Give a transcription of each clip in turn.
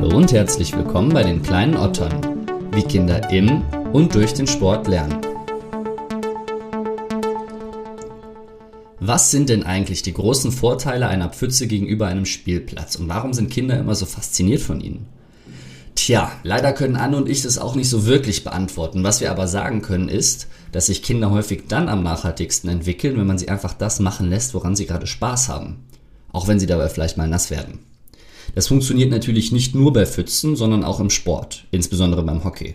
Hallo und herzlich willkommen bei den kleinen Ottern, wie Kinder im und durch den Sport lernen. Was sind denn eigentlich die großen Vorteile einer Pfütze gegenüber einem Spielplatz und warum sind Kinder immer so fasziniert von ihnen? Tja, leider können Anne und ich das auch nicht so wirklich beantworten. Was wir aber sagen können ist, dass sich Kinder häufig dann am nachhaltigsten entwickeln, wenn man sie einfach das machen lässt, woran sie gerade Spaß haben. Auch wenn sie dabei vielleicht mal nass werden. Das funktioniert natürlich nicht nur bei Pfützen, sondern auch im Sport, insbesondere beim Hockey.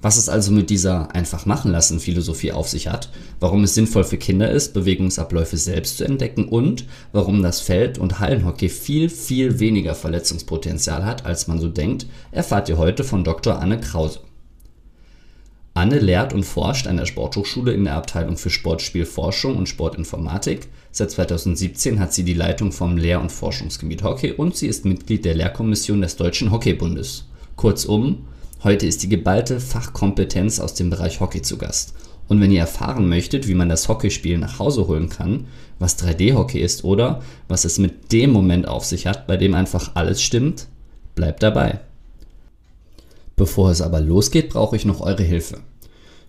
Was es also mit dieser einfach machen lassen Philosophie auf sich hat, warum es sinnvoll für Kinder ist, Bewegungsabläufe selbst zu entdecken und warum das Feld- und Hallenhockey viel, viel weniger Verletzungspotenzial hat, als man so denkt, erfahrt ihr heute von Dr. Anne Krause. Anne lehrt und forscht an der Sporthochschule in der Abteilung für Sportspielforschung und Sportinformatik. Seit 2017 hat sie die Leitung vom Lehr- und Forschungsgebiet Hockey und sie ist Mitglied der Lehrkommission des Deutschen Hockeybundes. Kurzum, heute ist die geballte Fachkompetenz aus dem Bereich Hockey zu Gast. Und wenn ihr erfahren möchtet, wie man das Hockeyspiel nach Hause holen kann, was 3D-Hockey ist oder was es mit dem Moment auf sich hat, bei dem einfach alles stimmt, bleibt dabei. Bevor es aber losgeht, brauche ich noch eure Hilfe.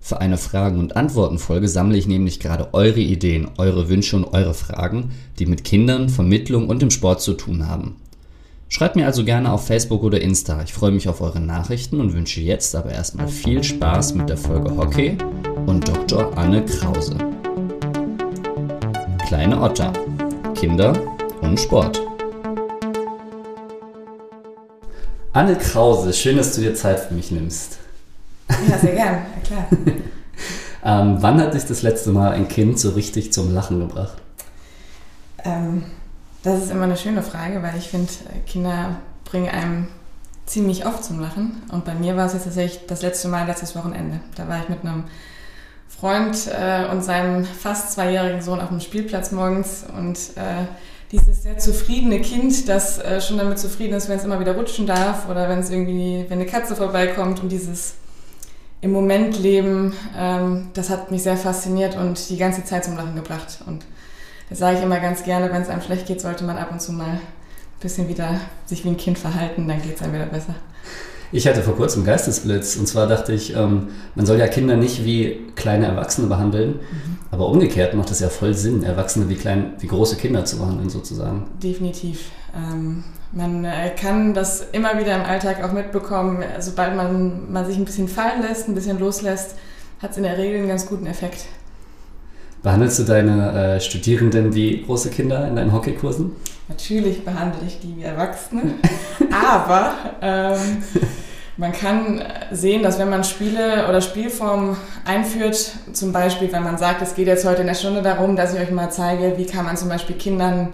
Für eine Fragen- und Antworten-Folge sammle ich nämlich gerade eure Ideen, eure Wünsche und eure Fragen, die mit Kindern, Vermittlung und dem Sport zu tun haben. Schreibt mir also gerne auf Facebook oder Insta. Ich freue mich auf eure Nachrichten und wünsche jetzt aber erstmal viel Spaß mit der Folge Hockey und Dr. Anne Krause. Kleine Otter. Kinder und Sport. Anne Krause, schön, dass du dir Zeit für mich nimmst. Ja, sehr gern, ja, klar. ähm, wann hat dich das letzte Mal ein Kind so richtig zum Lachen gebracht? Ähm, das ist immer eine schöne Frage, weil ich finde, Kinder bringen einem ziemlich oft zum Lachen. Und bei mir war es jetzt tatsächlich das letzte Mal letztes Wochenende. Da war ich mit einem Freund äh, und seinem fast zweijährigen Sohn auf dem Spielplatz morgens und äh, dieses sehr zufriedene Kind, das äh, schon damit zufrieden ist, wenn es immer wieder rutschen darf oder wenn es irgendwie, wenn eine Katze vorbeikommt und dieses im Moment leben, ähm, das hat mich sehr fasziniert und die ganze Zeit zum Lachen gebracht. Und das sage ich immer ganz gerne, wenn es einem schlecht geht, sollte man ab und zu mal ein bisschen wieder sich wie ein Kind verhalten, dann geht es einem wieder besser. Ich hatte vor kurzem Geistesblitz und zwar dachte ich, ähm, man soll ja Kinder nicht wie kleine Erwachsene behandeln, mhm. aber umgekehrt macht es ja voll Sinn, Erwachsene wie, klein, wie große Kinder zu behandeln sozusagen. Definitiv. Ähm, man äh, kann das immer wieder im Alltag auch mitbekommen, sobald man, man sich ein bisschen fallen lässt, ein bisschen loslässt, hat es in der Regel einen ganz guten Effekt. Behandelst du deine äh, Studierenden wie große Kinder in deinen Hockeykursen? Natürlich behandle ich die wie Erwachsene, aber ähm, man kann sehen, dass wenn man Spiele oder Spielformen einführt, zum Beispiel, wenn man sagt, es geht jetzt heute in der Stunde darum, dass ich euch mal zeige, wie kann man zum Beispiel Kindern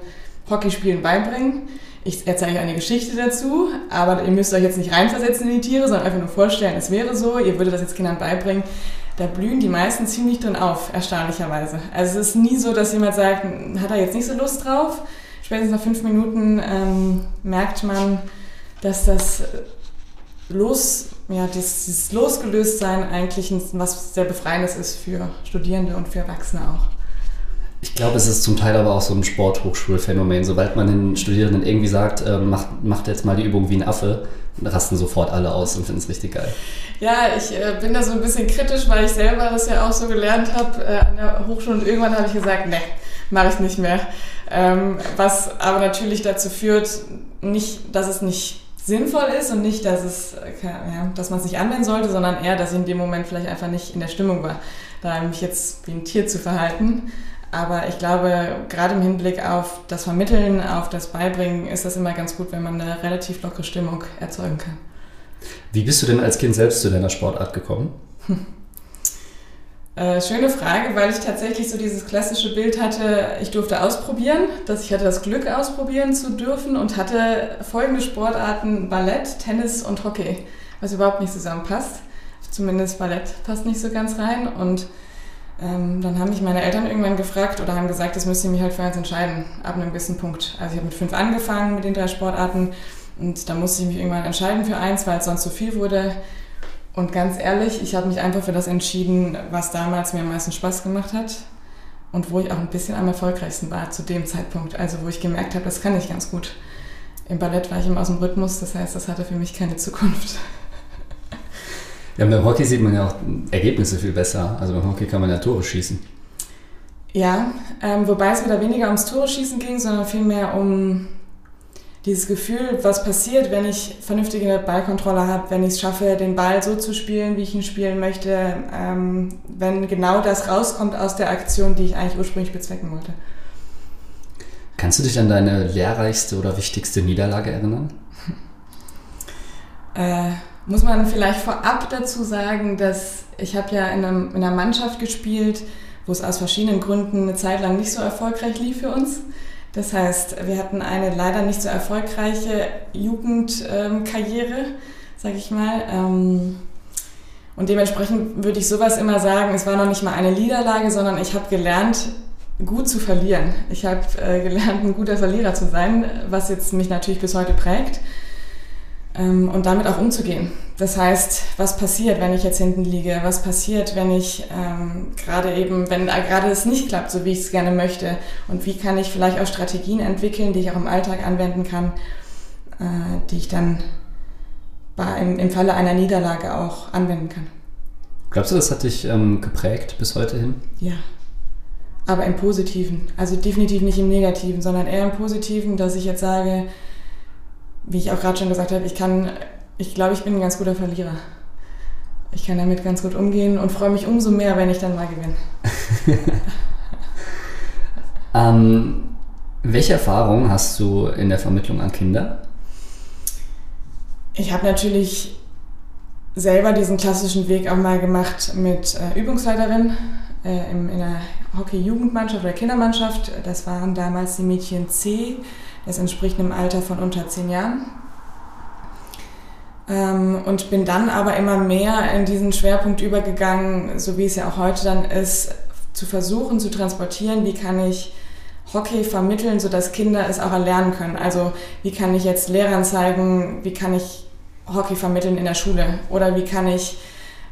Hockeyspielen beibringen. Ich erzähle euch eine Geschichte dazu, aber ihr müsst euch jetzt nicht reinversetzen in die Tiere, sondern einfach nur vorstellen, es wäre so, ihr würdet das jetzt Kindern beibringen. Da blühen die meisten ziemlich drin auf, erstaunlicherweise. Also es ist nie so, dass jemand sagt, hat er jetzt nicht so Lust drauf, spätestens nach fünf Minuten ähm, merkt man, dass das Los, ja, dieses Losgelöstsein eigentlich was sehr Befreiendes ist für Studierende und für Erwachsene auch. Ich glaube, es ist zum Teil aber auch so ein Sporthochschulphänomen. Sobald man den Studierenden irgendwie sagt, äh, macht, macht jetzt mal die Übung wie ein Affe, rasten sofort alle aus und finden es richtig geil. Ja, ich äh, bin da so ein bisschen kritisch, weil ich selber das ja auch so gelernt habe äh, an der Hochschule und irgendwann habe ich gesagt, ne, mache ich nicht mehr. Ähm, was aber natürlich dazu führt, nicht, dass es nicht sinnvoll ist und nicht, dass, es, äh, ja, dass man es nicht anwenden sollte, sondern eher, dass ich in dem Moment vielleicht einfach nicht in der Stimmung war, da mich jetzt wie ein Tier zu verhalten. Aber ich glaube, gerade im Hinblick auf das Vermitteln, auf das Beibringen, ist das immer ganz gut, wenn man eine relativ lockere Stimmung erzeugen kann. Wie bist du denn als Kind selbst zu deiner Sportart gekommen? Hm. Äh, schöne Frage, weil ich tatsächlich so dieses klassische Bild hatte, ich durfte ausprobieren, dass ich hatte das Glück ausprobieren zu dürfen und hatte folgende Sportarten, Ballett, Tennis und Hockey, was überhaupt nicht zusammenpasst. Zumindest Ballett passt nicht so ganz rein und ähm, dann haben mich meine Eltern irgendwann gefragt oder haben gesagt, das müsst ihr mich halt für eins entscheiden, ab einem gewissen Punkt. Also ich habe mit fünf angefangen mit den drei Sportarten und da musste ich mich irgendwann entscheiden für eins, weil es sonst zu viel wurde. Und ganz ehrlich, ich habe mich einfach für das entschieden, was damals mir am meisten Spaß gemacht hat und wo ich auch ein bisschen am erfolgreichsten war zu dem Zeitpunkt. Also wo ich gemerkt habe, das kann ich ganz gut. im Ballett war ich immer aus dem Rhythmus, das heißt, das hatte für mich keine Zukunft. Ja, beim Hockey sieht man ja auch Ergebnisse viel besser. Also beim Hockey kann man ja Tore schießen. Ja, ähm, wobei es wieder weniger ums Tore schießen ging, sondern vielmehr um dieses Gefühl, was passiert, wenn ich vernünftige Ballkontrolle habe, wenn ich es schaffe, den Ball so zu spielen, wie ich ihn spielen möchte, ähm, wenn genau das rauskommt aus der Aktion, die ich eigentlich ursprünglich bezwecken wollte. Kannst du dich an deine lehrreichste oder wichtigste Niederlage erinnern? Äh, muss man vielleicht vorab dazu sagen, dass ich habe ja in, einem, in einer Mannschaft gespielt, wo es aus verschiedenen Gründen eine Zeit lang nicht so erfolgreich lief für uns. Das heißt, wir hatten eine leider nicht so erfolgreiche Jugendkarriere, ähm, sage ich mal. Ähm, und dementsprechend würde ich sowas immer sagen, es war noch nicht mal eine Niederlage, sondern ich habe gelernt, gut zu verlieren. Ich habe äh, gelernt, ein guter Verlierer zu sein, was jetzt mich natürlich bis heute prägt ähm, und damit auch umzugehen. Das heißt, was passiert, wenn ich jetzt hinten liege? Was passiert, wenn ich ähm, gerade eben, wenn gerade es nicht klappt, so wie ich es gerne möchte? Und wie kann ich vielleicht auch Strategien entwickeln, die ich auch im Alltag anwenden kann, äh, die ich dann bei, im, im Falle einer Niederlage auch anwenden kann? Glaubst du, das hat dich ähm, geprägt bis heute hin? Ja, aber im Positiven. Also definitiv nicht im Negativen, sondern eher im Positiven, dass ich jetzt sage, wie ich auch gerade schon gesagt habe, ich kann, ich glaube, ich bin ein ganz guter Verlierer. Ich kann damit ganz gut umgehen und freue mich umso mehr, wenn ich dann mal gewinne. ähm, welche Erfahrungen hast du in der Vermittlung an Kinder? Ich habe natürlich selber diesen klassischen Weg auch mal gemacht mit äh, Übungsleiterin äh, in, in einer Hockey-Jugendmannschaft oder Kindermannschaft. Das waren damals die Mädchen C das entspricht einem Alter von unter zehn Jahren. Ähm, und bin dann aber immer mehr in diesen Schwerpunkt übergegangen, so wie es ja auch heute dann ist, zu versuchen zu transportieren, wie kann ich Hockey vermitteln, sodass Kinder es auch erlernen können. Also wie kann ich jetzt Lehrern zeigen, wie kann ich Hockey vermitteln in der Schule oder wie kann ich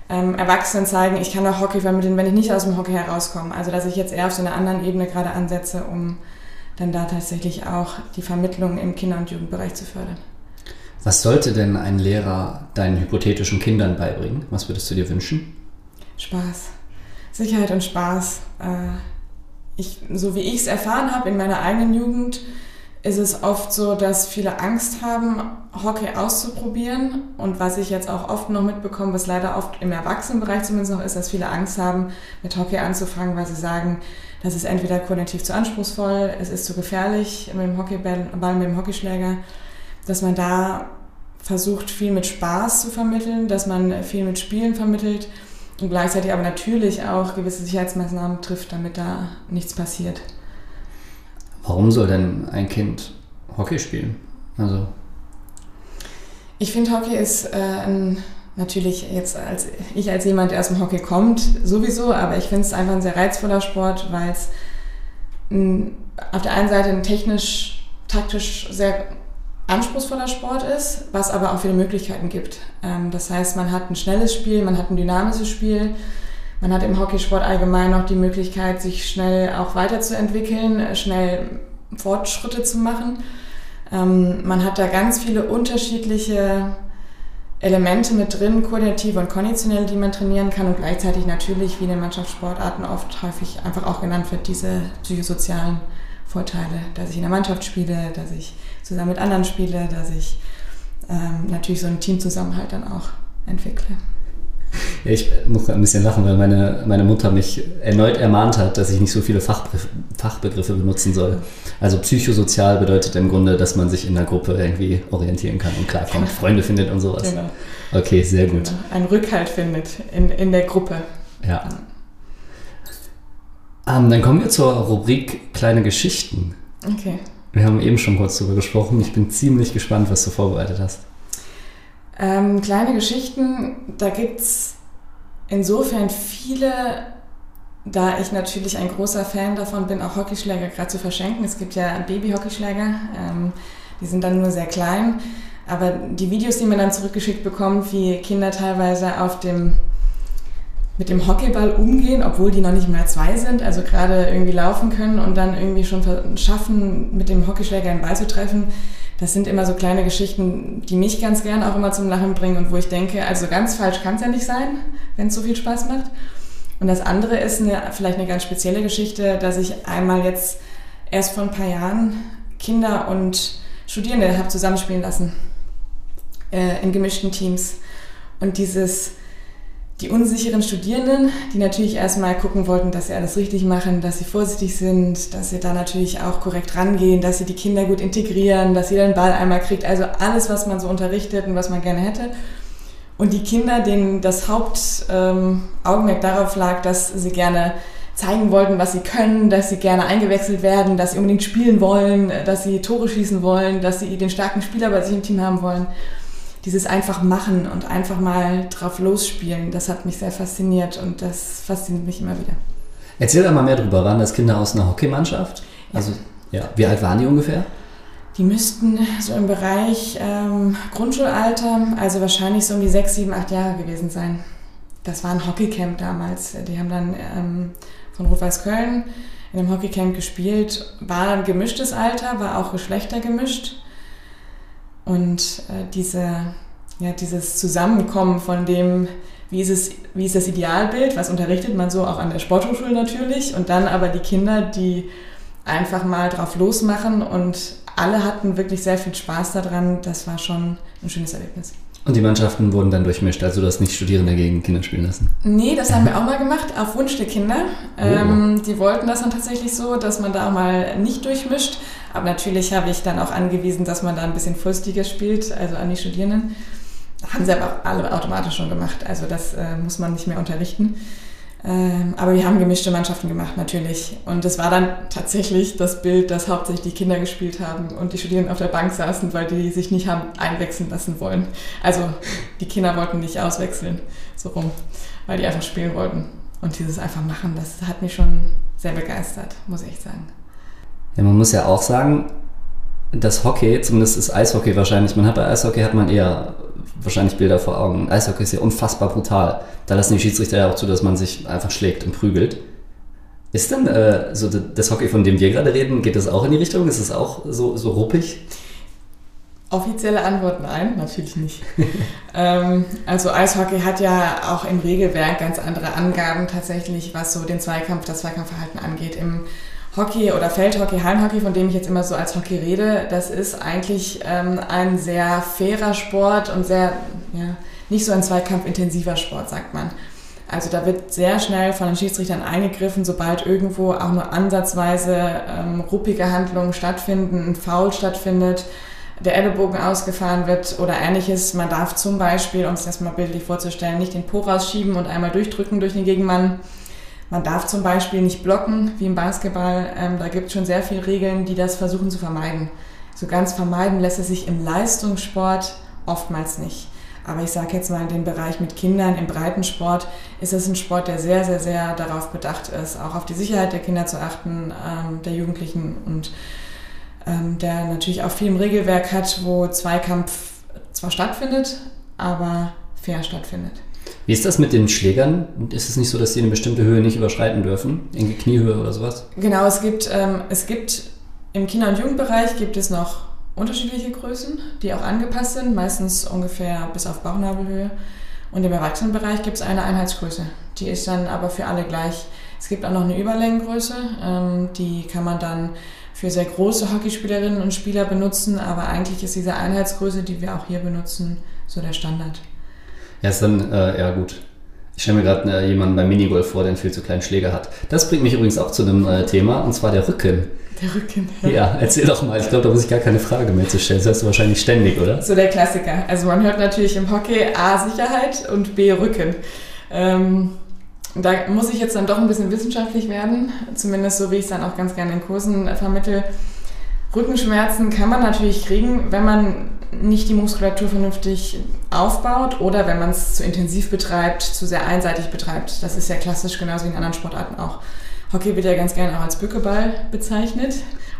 ähm, Erwachsenen zeigen, ich kann auch Hockey vermitteln, wenn ich nicht aus dem Hockey herauskomme. Also dass ich jetzt eher auf so einer anderen Ebene gerade ansetze, um dann da tatsächlich auch die Vermittlung im Kinder- und Jugendbereich zu fördern. Was sollte denn ein Lehrer deinen hypothetischen Kindern beibringen? Was würdest du dir wünschen? Spaß. Sicherheit und Spaß. Äh, ich, so wie ich es erfahren habe in meiner eigenen Jugend, ist es oft so, dass viele Angst haben, Hockey auszuprobieren. Und was ich jetzt auch oft noch mitbekomme, was leider oft im Erwachsenenbereich zumindest noch ist, dass viele Angst haben, mit Hockey anzufangen, weil sie sagen, das ist entweder kognitiv zu anspruchsvoll, es ist zu gefährlich mit dem Hockeyball, mit dem Hockeyschläger, dass man da versucht, viel mit Spaß zu vermitteln, dass man viel mit Spielen vermittelt und gleichzeitig aber natürlich auch gewisse Sicherheitsmaßnahmen trifft, damit da nichts passiert. Warum soll denn ein Kind Hockey spielen? Also ich finde, Hockey ist äh, natürlich jetzt als ich als jemand, der aus dem Hockey kommt, sowieso, aber ich finde es einfach ein sehr reizvoller Sport, weil es auf der einen Seite ein technisch, taktisch sehr anspruchsvoller Sport ist, was aber auch viele Möglichkeiten gibt. Ähm, das heißt, man hat ein schnelles Spiel, man hat ein dynamisches Spiel, man hat im Hockeysport allgemein noch die Möglichkeit, sich schnell auch weiterzuentwickeln, schnell Fortschritte zu machen. Ähm, man hat da ganz viele unterschiedliche Elemente mit drin, koordinative und konditionelle, die man trainieren kann und gleichzeitig natürlich, wie in den Mannschaftssportarten oft häufig einfach auch genannt wird, diese psychosozialen Vorteile, dass ich in der Mannschaft spiele, dass ich zusammen mit anderen spiele, dass ich ähm, natürlich so einen Teamzusammenhalt dann auch entwickle. Ich muss ein bisschen lachen, weil meine, meine Mutter mich erneut ermahnt hat, dass ich nicht so viele Fachbegriffe, Fachbegriffe benutzen soll. Also psychosozial bedeutet im Grunde, dass man sich in der Gruppe irgendwie orientieren kann und klarkommt, genau. Freunde findet und sowas. Genau. Okay, sehr gut. Genau. Ein Rückhalt findet in, in der Gruppe. Ja. Ähm, dann kommen wir zur Rubrik Kleine Geschichten. Okay. Wir haben eben schon kurz darüber gesprochen. Ich bin ziemlich gespannt, was du vorbereitet hast. Ähm, kleine Geschichten, da gibt es insofern viele, da ich natürlich ein großer Fan davon bin, auch Hockeyschläger gerade zu verschenken. Es gibt ja Baby-Hockeyschläger, ähm, die sind dann nur sehr klein. Aber die Videos, die man dann zurückgeschickt bekommt, wie Kinder teilweise auf dem mit dem Hockeyball umgehen, obwohl die noch nicht mal zwei sind, also gerade irgendwie laufen können und dann irgendwie schon schaffen, mit dem Hockeyschläger einen Ball zu treffen, das sind immer so kleine Geschichten, die mich ganz gern auch immer zum Lachen bringen und wo ich denke, also ganz falsch kann es ja nicht sein, wenn es so viel Spaß macht. Und das andere ist eine, vielleicht eine ganz spezielle Geschichte, dass ich einmal jetzt erst vor ein paar Jahren Kinder und Studierende habe zusammenspielen lassen äh, in gemischten Teams. Und dieses die unsicheren Studierenden, die natürlich erstmal gucken wollten, dass sie alles richtig machen, dass sie vorsichtig sind, dass sie da natürlich auch korrekt rangehen, dass sie die Kinder gut integrieren, dass jeder den Ball einmal kriegt. Also alles, was man so unterrichtet und was man gerne hätte. Und die Kinder, denen das Hauptaugenmerk ähm, darauf lag, dass sie gerne zeigen wollten, was sie können, dass sie gerne eingewechselt werden, dass sie unbedingt spielen wollen, dass sie Tore schießen wollen, dass sie den starken Spieler bei sich im Team haben wollen dieses einfach machen und einfach mal drauf losspielen, das hat mich sehr fasziniert und das fasziniert mich immer wieder. Erzähl doch mal mehr drüber. Waren das Kinder aus einer Hockeymannschaft? Also, ja. Wie alt waren die ungefähr? Die müssten so im Bereich ähm, Grundschulalter, also wahrscheinlich so um die sechs, sieben, acht Jahre gewesen sein. Das war ein Hockeycamp damals. Die haben dann ähm, von Rot-Weiß Köln in einem Hockeycamp gespielt. War ein gemischtes Alter, war auch Geschlechter gemischt. Und äh, diese, ja, dieses Zusammenkommen von dem, wie ist, es, wie ist das Idealbild, was unterrichtet man so auch an der Sporthochschule natürlich, und dann aber die Kinder, die einfach mal drauf losmachen und alle hatten wirklich sehr viel Spaß daran. Das war schon ein schönes Erlebnis. Und die Mannschaften wurden dann durchmischt, also du hast nicht Studierende gegen Kinder spielen lassen? Nee, das haben wir auch mal gemacht, auf Wunsch der Kinder. Oh. Ähm, die wollten das dann tatsächlich so, dass man da auch mal nicht durchmischt. Aber natürlich habe ich dann auch angewiesen, dass man da ein bisschen Fullstiger spielt, also an die Studierenden. Haben sie aber auch alle automatisch schon gemacht, also das äh, muss man nicht mehr unterrichten. Ähm, aber wir haben gemischte Mannschaften gemacht, natürlich. Und es war dann tatsächlich das Bild, dass hauptsächlich die Kinder gespielt haben und die Studierenden auf der Bank saßen, weil die sich nicht haben einwechseln lassen wollen. Also die Kinder wollten nicht auswechseln, so rum, weil die einfach spielen wollten. Und dieses einfach machen, das hat mich schon sehr begeistert, muss ich sagen. Ja, man muss ja auch sagen, das Hockey, zumindest ist Eishockey wahrscheinlich, man hat bei Eishockey hat man eher wahrscheinlich Bilder vor Augen. Eishockey ist ja unfassbar brutal. Da lassen die Schiedsrichter ja auch zu, dass man sich einfach schlägt und prügelt. Ist denn äh, so das Hockey, von dem wir gerade reden, geht das auch in die Richtung? Ist es auch so, so ruppig? Offizielle Antwort nein, natürlich nicht. ähm, also Eishockey hat ja auch im Regelwerk ganz andere Angaben tatsächlich, was so den Zweikampf, das Zweikampfverhalten angeht. Im Hockey oder Feldhockey, Hallenhockey, von dem ich jetzt immer so als Hockey rede, das ist eigentlich ähm, ein sehr fairer Sport und sehr, ja, nicht so ein zweikampfintensiver Sport, sagt man. Also da wird sehr schnell von den Schiedsrichtern eingegriffen, sobald irgendwo auch nur ansatzweise ähm, ruppige Handlungen stattfinden, ein Foul stattfindet, der Ellenbogen ausgefahren wird oder ähnliches. Man darf zum Beispiel, um es das mal bildlich vorzustellen, nicht den Po rausschieben und einmal durchdrücken durch den Gegenmann man darf zum Beispiel nicht blocken, wie im Basketball. Ähm, da gibt es schon sehr viele Regeln, die das versuchen zu vermeiden. So ganz vermeiden lässt es sich im Leistungssport oftmals nicht. Aber ich sage jetzt mal, in dem Bereich mit Kindern im Breitensport ist es ein Sport, der sehr, sehr, sehr darauf bedacht ist, auch auf die Sicherheit der Kinder zu achten, ähm, der Jugendlichen und ähm, der natürlich auch viel im Regelwerk hat, wo Zweikampf zwar stattfindet, aber fair stattfindet. Wie ist das mit den Schlägern? Ist es nicht so, dass sie eine bestimmte Höhe nicht überschreiten dürfen? Irgendwie Kniehöhe oder sowas? Genau, es gibt, ähm, es gibt im Kinder- und Jugendbereich gibt es noch unterschiedliche Größen, die auch angepasst sind, meistens ungefähr bis auf Bauchnabelhöhe. Und im Erwachsenenbereich gibt es eine Einheitsgröße. Die ist dann aber für alle gleich. Es gibt auch noch eine Überlängengröße, ähm, die kann man dann für sehr große Hockeyspielerinnen und Spieler benutzen, aber eigentlich ist diese Einheitsgröße, die wir auch hier benutzen, so der Standard. Ja, ist dann, äh, ja gut. Ich stelle mir gerade äh, jemanden beim Minigolf vor, der einen viel zu kleinen Schläger hat. Das bringt mich übrigens auch zu einem äh, Thema, und zwar der Rücken. Der Rücken, ja. Ja, erzähl doch mal. Ich glaube, da muss ich gar keine Frage mehr zu stellen. Das hörst du wahrscheinlich ständig, oder? So der Klassiker. Also man hört natürlich im Hockey A Sicherheit und B Rücken. Ähm, da muss ich jetzt dann doch ein bisschen wissenschaftlich werden, zumindest so wie ich es dann auch ganz gerne in Kursen vermittel. Rückenschmerzen kann man natürlich kriegen, wenn man nicht die Muskulatur vernünftig aufbaut oder wenn man es zu intensiv betreibt, zu sehr einseitig betreibt. Das ist ja klassisch genauso wie in anderen Sportarten auch. Hockey wird ja ganz gerne auch als Bückeball bezeichnet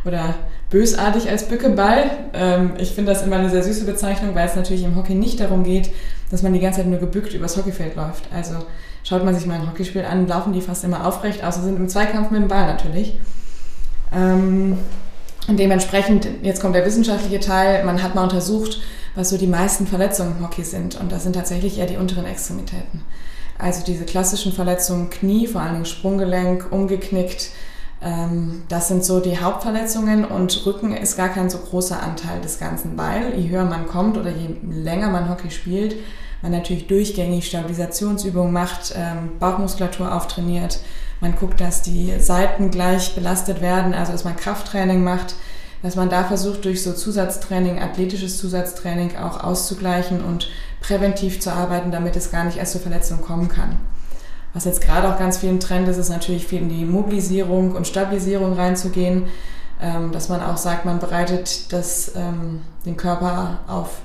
oder bösartig als Bückeball. Ähm, ich finde das immer eine sehr süße Bezeichnung, weil es natürlich im Hockey nicht darum geht, dass man die ganze Zeit nur gebückt übers Hockeyfeld läuft. Also schaut man sich mal ein Hockeyspiel an, laufen die fast immer aufrecht, außer sind im Zweikampf mit dem Ball natürlich. Und dementsprechend, jetzt kommt der wissenschaftliche Teil, man hat mal untersucht, was so die meisten Verletzungen im Hockey sind. Und das sind tatsächlich eher die unteren Extremitäten. Also diese klassischen Verletzungen Knie, vor Dingen Sprunggelenk, umgeknickt, ähm, das sind so die Hauptverletzungen und Rücken ist gar kein so großer Anteil des Ganzen, weil je höher man kommt oder je länger man Hockey spielt, man natürlich durchgängig Stabilisationsübungen macht, ähm, Bauchmuskulatur auftrainiert, man guckt, dass die Seiten gleich belastet werden, also dass man Krafttraining macht, dass man da versucht, durch so Zusatztraining, athletisches Zusatztraining auch auszugleichen und präventiv zu arbeiten, damit es gar nicht erst zur Verletzung kommen kann. Was jetzt gerade auch ganz viel im Trend ist, ist natürlich viel in die Mobilisierung und Stabilisierung reinzugehen, ähm, dass man auch sagt, man bereitet das, ähm, den Körper auf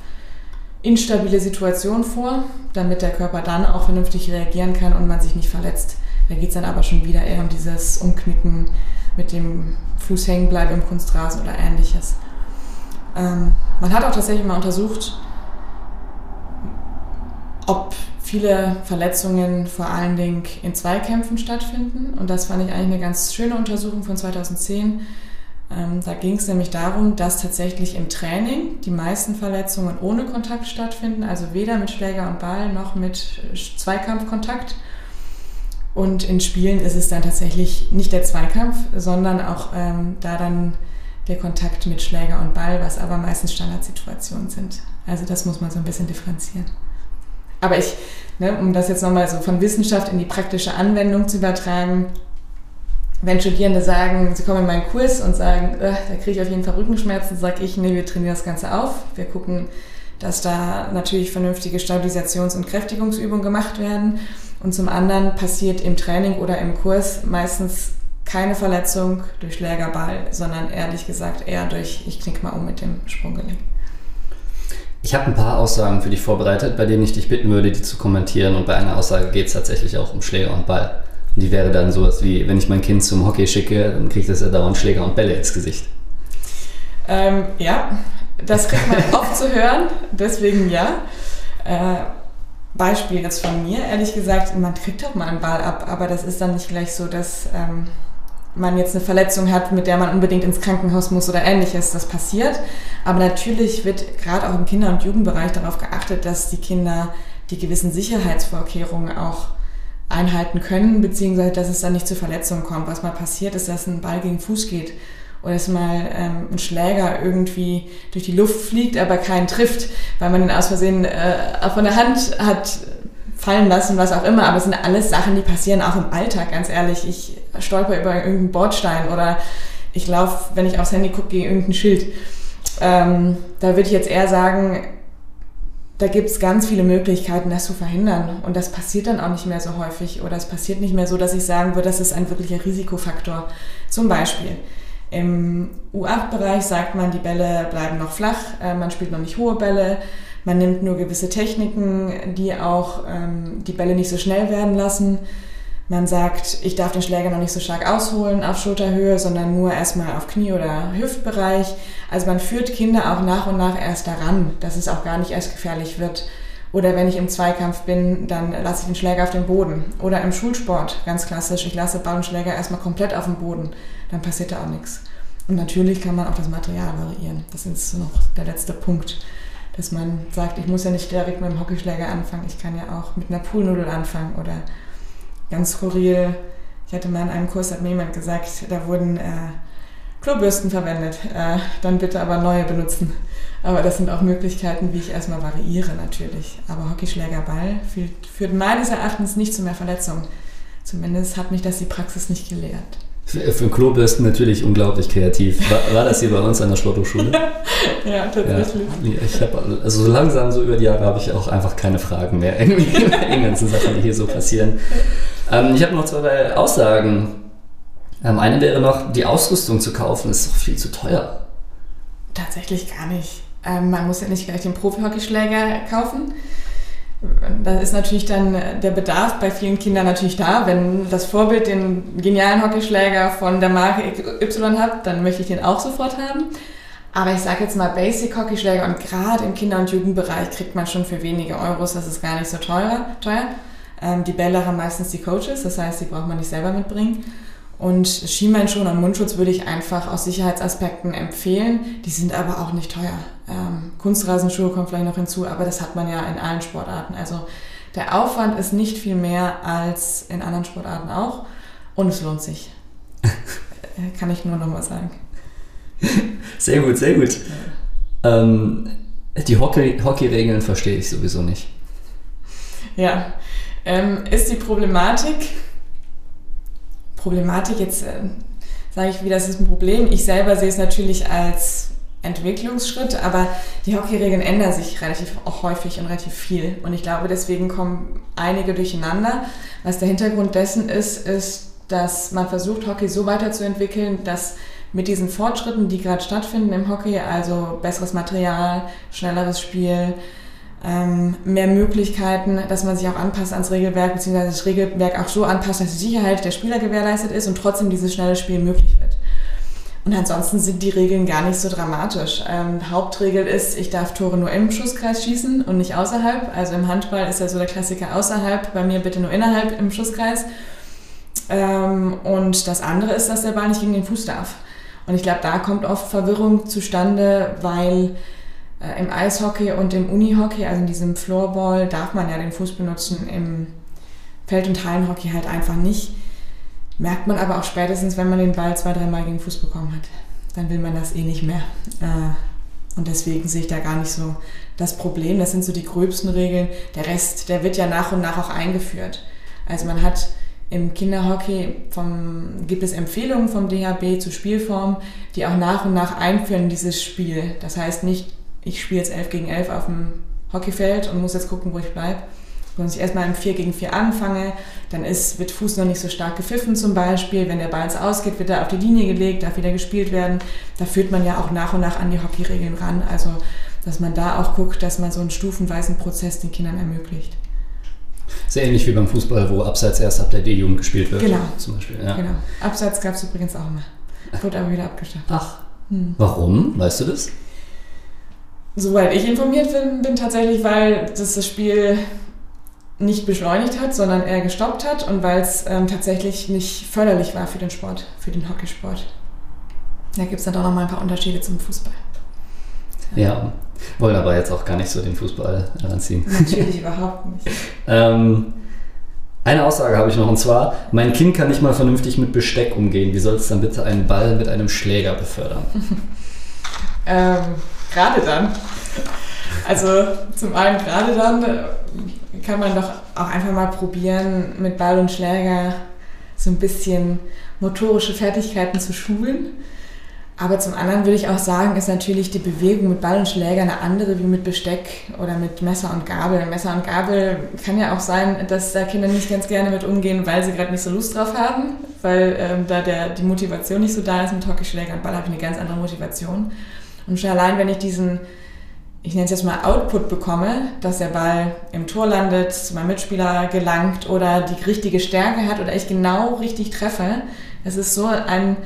instabile Situationen vor, damit der Körper dann auch vernünftig reagieren kann und man sich nicht verletzt. Da geht es dann aber schon wieder eher um dieses Umknicken mit dem Fuß hängen bleiben im Kunstrasen oder ähnliches. Ähm, man hat auch tatsächlich mal untersucht, ob viele Verletzungen vor allen Dingen in Zweikämpfen stattfinden. Und das fand ich eigentlich eine ganz schöne Untersuchung von 2010. Ähm, da ging es nämlich darum, dass tatsächlich im Training die meisten Verletzungen ohne Kontakt stattfinden, also weder mit Schläger und Ball noch mit Zweikampfkontakt. Und in Spielen ist es dann tatsächlich nicht der Zweikampf, sondern auch ähm, da dann der Kontakt mit Schläger und Ball, was aber meistens Standardsituationen sind. Also das muss man so ein bisschen differenzieren. Aber ich, ne, um das jetzt nochmal so von Wissenschaft in die praktische Anwendung zu übertragen, wenn Studierende sagen, sie kommen in meinen Kurs und sagen, äh, da kriege ich auf jeden Fall Rückenschmerzen, sage ich, nee, wir trainieren das Ganze auf. Wir gucken, dass da natürlich vernünftige Stabilisations- und Kräftigungsübungen gemacht werden. Und zum anderen passiert im Training oder im Kurs meistens keine Verletzung durch Schlägerball, sondern ehrlich gesagt eher durch, ich knick mal um mit dem Sprunggelenk. Ich habe ein paar Aussagen für dich vorbereitet, bei denen ich dich bitten würde, die zu kommentieren. Und bei einer Aussage geht es tatsächlich auch um Schläger und Ball. Und die wäre dann sowas wie, wenn ich mein Kind zum Hockey schicke, dann kriegt es ja dauernd Schläger und Bälle ins Gesicht. Ähm, ja, das kriegt man oft zu hören, deswegen ja. Äh, Beispiel jetzt von mir, ehrlich gesagt, man kriegt auch mal einen Ball ab, aber das ist dann nicht gleich so, dass ähm, man jetzt eine Verletzung hat, mit der man unbedingt ins Krankenhaus muss oder ähnliches. Das passiert. Aber natürlich wird gerade auch im Kinder- und Jugendbereich darauf geachtet, dass die Kinder die gewissen Sicherheitsvorkehrungen auch einhalten können, beziehungsweise dass es dann nicht zu Verletzungen kommt. Was mal passiert ist, dass ein Ball gegen Fuß geht oder dass mal ähm, ein Schläger irgendwie durch die Luft fliegt, aber keinen trifft, weil man ihn aus Versehen äh, von der Hand hat fallen lassen, was auch immer. Aber es sind alles Sachen, die passieren auch im Alltag, ganz ehrlich. Ich stolper über irgendeinen Bordstein oder ich laufe, wenn ich aufs Handy gucke, gegen irgendein Schild. Ähm, da würde ich jetzt eher sagen, da gibt es ganz viele Möglichkeiten, das zu verhindern. Und das passiert dann auch nicht mehr so häufig oder es passiert nicht mehr so, dass ich sagen würde, das ist ein wirklicher Risikofaktor. Zum Beispiel im U8-Bereich sagt man, die Bälle bleiben noch flach, äh, man spielt noch nicht hohe Bälle, man nimmt nur gewisse Techniken, die auch ähm, die Bälle nicht so schnell werden lassen. Man sagt, ich darf den Schläger noch nicht so stark ausholen auf Schulterhöhe, sondern nur erstmal auf Knie- oder Hüftbereich. Also man führt Kinder auch nach und nach erst daran, dass es auch gar nicht erst gefährlich wird. Oder wenn ich im Zweikampf bin, dann lasse ich den Schläger auf den Boden. Oder im Schulsport, ganz klassisch, ich lasse Ball und Schläger erstmal komplett auf dem Boden. Dann passiert da auch nichts. Und natürlich kann man auch das Material variieren. Das ist noch der letzte Punkt. Dass man sagt, ich muss ja nicht direkt mit dem Hockeyschläger anfangen, ich kann ja auch mit einer Poolnudel anfangen oder ganz skurril. Ich hatte mal in einem Kurs, hat mir jemand gesagt, da wurden äh, Klobürsten verwendet. Äh, dann bitte aber neue benutzen. Aber das sind auch Möglichkeiten, wie ich erstmal variiere natürlich. Aber Hockeyschläger Ball führt, führt meines Erachtens nicht zu mehr Verletzungen. Zumindest hat mich das die Praxis nicht gelehrt. Für, für Klobürsten natürlich unglaublich kreativ. War, war, das hier bei uns an der Sporthochschule? ja, tatsächlich. Ja, ich hab, also so langsam, so über die Jahre habe ich auch einfach keine Fragen mehr. Irgendwie in den ganzen Sachen, die hier so passieren. Ähm, ich habe noch zwei drei Aussagen. Ähm, eine wäre noch, die Ausrüstung zu kaufen, ist doch viel zu teuer. Tatsächlich gar nicht. Ähm, man muss ja nicht gleich den Profi-Hockeyschläger kaufen da ist natürlich dann der Bedarf bei vielen Kindern natürlich da. Wenn das Vorbild den genialen Hockeyschläger von der Marke Y hat, dann möchte ich den auch sofort haben. Aber ich sage jetzt mal Basic Hockeyschläger und gerade im Kinder- und Jugendbereich kriegt man schon für wenige Euros, das ist gar nicht so teuer. teuer. Ähm, die Bälle haben meistens die Coaches, das heißt, die braucht man nicht selber mitbringen. Und Schienbeinschoner und Mundschutz würde ich einfach aus Sicherheitsaspekten empfehlen. Die sind aber auch nicht teuer. Ähm, Kunstrasenschuhe kommen vielleicht noch hinzu, aber das hat man ja in allen Sportarten. Also der Aufwand ist nicht viel mehr als in anderen Sportarten auch. Und es lohnt sich. Kann ich nur noch mal sagen. Sehr gut, sehr gut. Ja. Ähm, die Hockey-Regeln Hockey verstehe ich sowieso nicht. Ja, ähm, ist die Problematik, Problematik jetzt äh, sage ich wieder, das ist ein Problem. Ich selber sehe es natürlich als Entwicklungsschritt, aber die Hockeyregeln ändern sich relativ auch häufig und relativ viel. Und ich glaube, deswegen kommen einige durcheinander. Was der Hintergrund dessen ist, ist, dass man versucht, Hockey so weiterzuentwickeln, dass mit diesen Fortschritten, die gerade stattfinden im Hockey, also besseres Material, schnelleres Spiel, ähm, mehr Möglichkeiten, dass man sich auch anpasst ans Regelwerk, beziehungsweise das Regelwerk auch so anpasst, dass die Sicherheit der Spieler gewährleistet ist und trotzdem dieses schnelle Spiel möglich wird. Und ansonsten sind die Regeln gar nicht so dramatisch. Ähm, Hauptregel ist, ich darf Tore nur im Schusskreis schießen und nicht außerhalb. Also im Handball ist ja so der Klassiker außerhalb, bei mir bitte nur innerhalb im Schusskreis. Ähm, und das andere ist, dass der Ball nicht gegen den Fuß darf. Und ich glaube, da kommt oft Verwirrung zustande, weil äh, im Eishockey und im Unihockey, also in diesem Floorball, darf man ja den Fuß benutzen, im Feld- und Hallenhockey halt einfach nicht. Merkt man aber auch spätestens, wenn man den Ball zwei, dreimal gegen den Fuß bekommen hat. Dann will man das eh nicht mehr. Äh, und deswegen sehe ich da gar nicht so das Problem. Das sind so die gröbsten Regeln. Der Rest, der wird ja nach und nach auch eingeführt. Also man hat im Kinderhockey vom, gibt es Empfehlungen vom DHB zu Spielformen, die auch nach und nach einführen dieses Spiel. Das heißt nicht, ich spiele jetzt 11 gegen 11 auf dem Hockeyfeld und muss jetzt gucken, wo ich bleibe, wenn ich erstmal im 4 gegen 4 anfange, dann ist, wird Fuß noch nicht so stark gepfiffen zum Beispiel. Wenn der Ball ins Ausgeht, wird er auf die Linie gelegt, darf wieder gespielt werden. Da führt man ja auch nach und nach an die Hockeyregeln ran. Also, dass man da auch guckt, dass man so einen stufenweisen Prozess den Kindern ermöglicht. Sehr ähnlich wie beim Fußball, wo Abseits erst ab der D-Jugend gespielt wird. Genau. Zum Beispiel. Ja. Genau. Abseits gab es übrigens auch immer. Wurde aber wieder abgeschafft. Ach. Hm. Warum? Weißt du das? Soweit ich informiert bin, bin tatsächlich, weil das, das Spiel nicht beschleunigt hat, sondern eher gestoppt hat und weil es ähm, tatsächlich nicht förderlich war für den Sport, für den Hockeysport. Da gibt es dann doch nochmal ein paar Unterschiede zum Fußball. Ja. ja, wollen aber jetzt auch gar nicht so den Fußball heranziehen. Natürlich überhaupt nicht. ähm, eine Aussage habe ich noch und zwar: Mein Kind kann nicht mal vernünftig mit Besteck umgehen. Wie soll es dann bitte einen Ball mit einem Schläger befördern? ähm, gerade dann. Also zum einen gerade dann kann man doch auch einfach mal probieren, mit Ball und Schläger so ein bisschen motorische Fertigkeiten zu schulen. Aber zum anderen würde ich auch sagen, ist natürlich die Bewegung mit Ball und Schläger eine andere wie mit Besteck oder mit Messer und Gabel. Messer und Gabel kann ja auch sein, dass da Kinder nicht ganz gerne mit umgehen, weil sie gerade nicht so Lust drauf haben, weil ähm, da der, die Motivation nicht so da ist. Mit Hockeyschläger und Ball habe ich eine ganz andere Motivation. Und schon allein, wenn ich diesen ich nenne es jetzt mal Output bekomme, dass der Ball im Tor landet, zu meinem Mitspieler gelangt oder die richtige Stärke hat oder ich genau richtig treffe, das ist so ein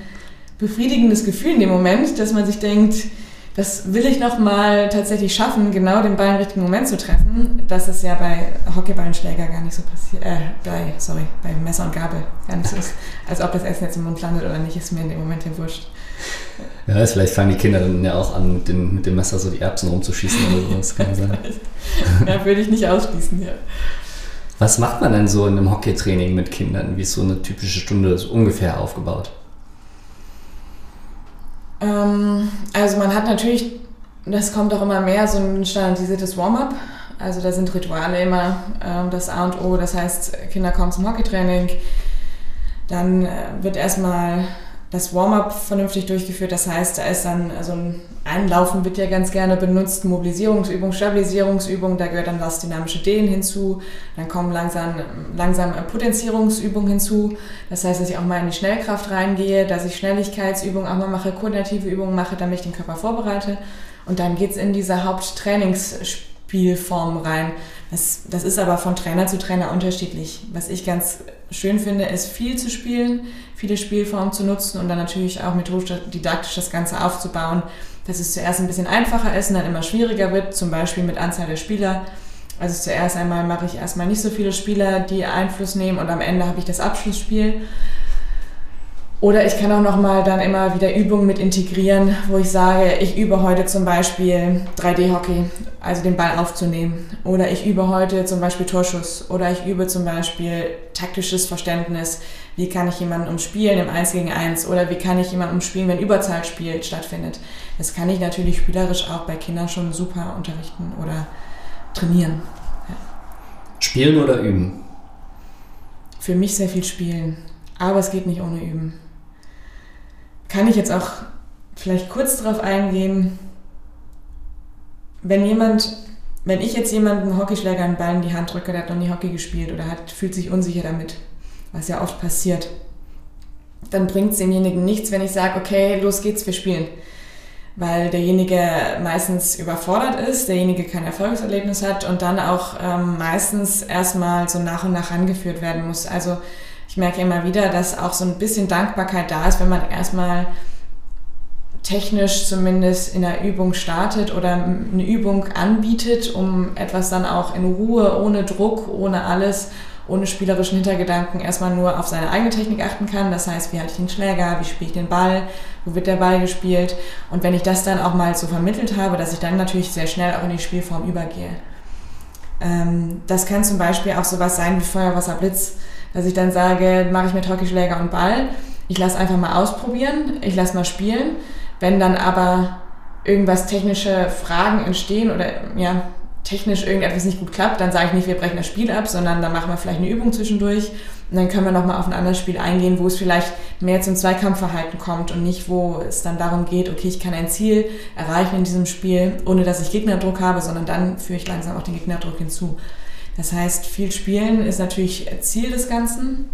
befriedigendes Gefühl in dem Moment, dass man sich denkt, das will ich noch mal tatsächlich schaffen, genau den Ball im richtigen Moment zu treffen. Das ist ja bei Hockeyballenschläger gar nicht so passiert, äh, bei, sorry, bei Messer und Gabel gar nicht so ist. Als ob das Essen jetzt im Mund landet oder nicht, ist mir in dem Moment ja wurscht. Ja, vielleicht fangen die Kinder dann ja auch an, mit, den, mit dem Messer so die Erbsen rumzuschießen oder sowas. Kann sein. ja, würde ich nicht ausschließen, ja. Was macht man denn so in einem Hockeytraining mit Kindern? Wie ist so eine typische Stunde so ungefähr aufgebaut? Ähm, also man hat natürlich, das kommt auch immer mehr, so ein standardisiertes Warm-up. Also da sind Rituale immer ähm, das A und O. Das heißt, Kinder kommen zum Hockeytraining, dann äh, wird erstmal das Warm-up vernünftig durchgeführt. Das heißt, da ist dann, also ein Einlaufen wird ja ganz gerne benutzt, Mobilisierungsübung, Stabilisierungsübung, da gehört dann das dynamische Dehnen hinzu, dann kommen langsam, langsam Potenzierungsübungen hinzu. Das heißt, dass ich auch mal in die Schnellkraft reingehe, dass ich Schnelligkeitsübungen auch mal mache, koordinative Übungen mache, damit ich den Körper vorbereite. Und dann geht's in diese Haupttrainingsspielform rein. Das, das ist aber von Trainer zu Trainer unterschiedlich. Was ich ganz schön finde, ist viel zu spielen, viele Spielformen zu nutzen und dann natürlich auch methodisch didaktisch das Ganze aufzubauen, dass es zuerst ein bisschen einfacher ist und dann immer schwieriger wird, zum Beispiel mit Anzahl der Spieler. Also zuerst einmal mache ich erstmal nicht so viele Spieler, die Einfluss nehmen und am Ende habe ich das Abschlussspiel. Oder ich kann auch nochmal dann immer wieder Übungen mit integrieren, wo ich sage, ich übe heute zum Beispiel 3D-Hockey, also den Ball aufzunehmen. Oder ich übe heute zum Beispiel Torschuss. Oder ich übe zum Beispiel taktisches Verständnis. Wie kann ich jemanden umspielen im 1 gegen 1? Oder wie kann ich jemanden umspielen, wenn Überzahlspiel stattfindet? Das kann ich natürlich spielerisch auch bei Kindern schon super unterrichten oder trainieren. Ja. Spielen oder üben? Für mich sehr viel spielen. Aber es geht nicht ohne Üben kann ich jetzt auch vielleicht kurz darauf eingehen, wenn jemand, wenn ich jetzt jemanden Hockeyschläger einen Ball in die Hand drücke, der hat noch nie Hockey gespielt oder hat, fühlt sich unsicher damit, was ja oft passiert, dann bringt es demjenigen nichts, wenn ich sage, okay, los geht's, wir spielen. Weil derjenige meistens überfordert ist, derjenige kein Erfolgserlebnis hat und dann auch ähm, meistens erstmal so nach und nach angeführt werden muss. Also ich merke immer wieder, dass auch so ein bisschen Dankbarkeit da ist, wenn man erstmal technisch zumindest in der Übung startet oder eine Übung anbietet, um etwas dann auch in Ruhe, ohne Druck, ohne alles, ohne spielerischen Hintergedanken erstmal nur auf seine eigene Technik achten kann. Das heißt, wie halte ich den Schläger, wie spiele ich den Ball, wo wird der Ball gespielt. Und wenn ich das dann auch mal so vermittelt habe, dass ich dann natürlich sehr schnell auch in die Spielform übergehe. Ähm, das kann zum Beispiel auch sowas sein wie Feuer, Wasser, Blitz dass ich dann sage, mache ich mit Hockeyschläger und Ball. Ich lasse einfach mal ausprobieren, ich lasse mal spielen. Wenn dann aber irgendwas technische Fragen entstehen oder ja, technisch irgendetwas nicht gut klappt, dann sage ich nicht, wir brechen das Spiel ab, sondern dann machen wir vielleicht eine Übung zwischendurch und dann können wir nochmal auf ein anderes Spiel eingehen, wo es vielleicht mehr zum Zweikampfverhalten kommt und nicht, wo es dann darum geht, okay, ich kann ein Ziel erreichen in diesem Spiel, ohne dass ich Gegnerdruck habe, sondern dann führe ich langsam auch den Gegnerdruck hinzu. Das heißt, viel Spielen ist natürlich Ziel des Ganzen.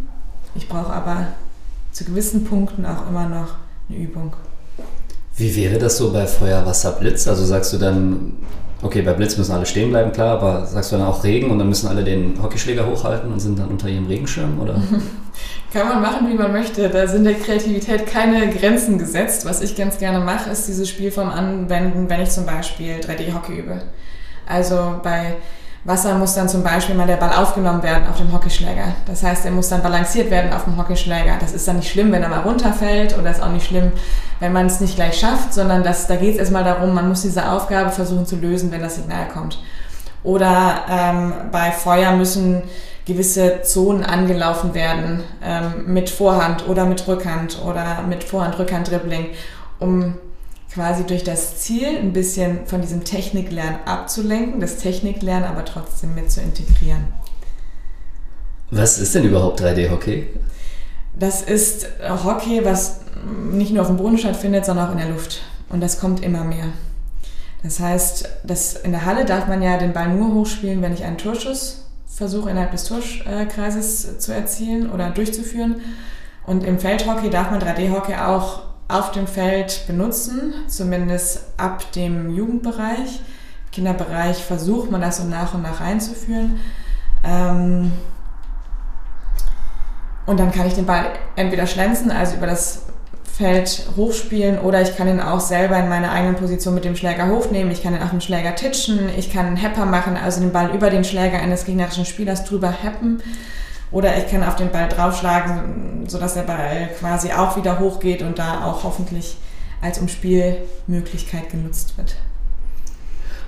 Ich brauche aber zu gewissen Punkten auch immer noch eine Übung. Wie wäre das so bei Feuer, Wasser, Blitz? Also sagst du dann, okay, bei Blitz müssen alle stehen bleiben, klar, aber sagst du dann auch Regen und dann müssen alle den Hockeyschläger hochhalten und sind dann unter ihrem Regenschirm, oder? Kann man machen, wie man möchte. Da sind der Kreativität keine Grenzen gesetzt. Was ich ganz gerne mache, ist diese Spielform anwenden, wenn ich zum Beispiel 3D-Hockey übe. Also bei Wasser muss dann zum Beispiel mal der Ball aufgenommen werden auf dem Hockeyschläger. Das heißt, er muss dann balanciert werden auf dem Hockeyschläger. Das ist dann nicht schlimm, wenn er mal runterfällt oder ist auch nicht schlimm, wenn man es nicht gleich schafft, sondern das, da geht es erstmal darum, man muss diese Aufgabe versuchen zu lösen, wenn das Signal kommt. Oder ähm, bei Feuer müssen gewisse Zonen angelaufen werden ähm, mit Vorhand oder mit Rückhand oder mit Vorhand-Rückhand-Dribbling, um quasi durch das Ziel ein bisschen von diesem Techniklernen abzulenken, das Techniklernen aber trotzdem mit zu integrieren. Was ist denn überhaupt 3D-Hockey? Das ist Hockey, was nicht nur auf dem Boden stattfindet, sondern auch in der Luft. Und das kommt immer mehr. Das heißt, das, in der Halle darf man ja den Ball nur hochspielen, wenn ich einen Torschuss versuche, innerhalb des Torkreises zu erzielen oder durchzuführen. Und im Feldhockey darf man 3D-Hockey auch auf dem Feld benutzen, zumindest ab dem Jugendbereich. Im Kinderbereich versucht man das so nach und nach einzuführen. Ähm und dann kann ich den Ball entweder schlänzen, also über das Feld hochspielen, oder ich kann ihn auch selber in meiner eigenen Position mit dem Schläger hochnehmen. Ich kann ihn auf dem Schläger titschen, ich kann einen Hepper machen, also den Ball über den Schläger eines gegnerischen Spielers drüber heppen. Oder ich kann auf den Ball draufschlagen, sodass der Ball quasi auch wieder hochgeht und da auch hoffentlich als Umspielmöglichkeit genutzt wird.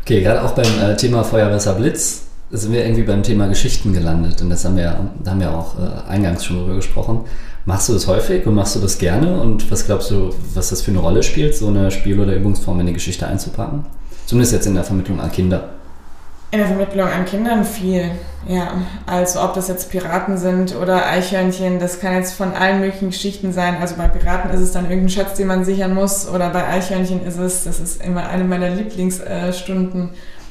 Okay, gerade auch beim äh, Thema Feuerwasser Blitz sind wir irgendwie beim Thema Geschichten gelandet und das haben wir, da haben wir auch äh, eingangs schon drüber gesprochen. Machst du das häufig und machst du das gerne und was glaubst du, was das für eine Rolle spielt, so eine Spiel- oder Übungsform in die Geschichte einzupacken? Zumindest jetzt in der Vermittlung an Kinder. In der Vermittlung an Kindern viel, ja. Also ob das jetzt Piraten sind oder Eichhörnchen, das kann jetzt von allen möglichen Geschichten sein. Also bei Piraten ist es dann irgendein Schatz, den man sichern muss oder bei Eichhörnchen ist es, das ist immer eine meiner Lieblingsstunden,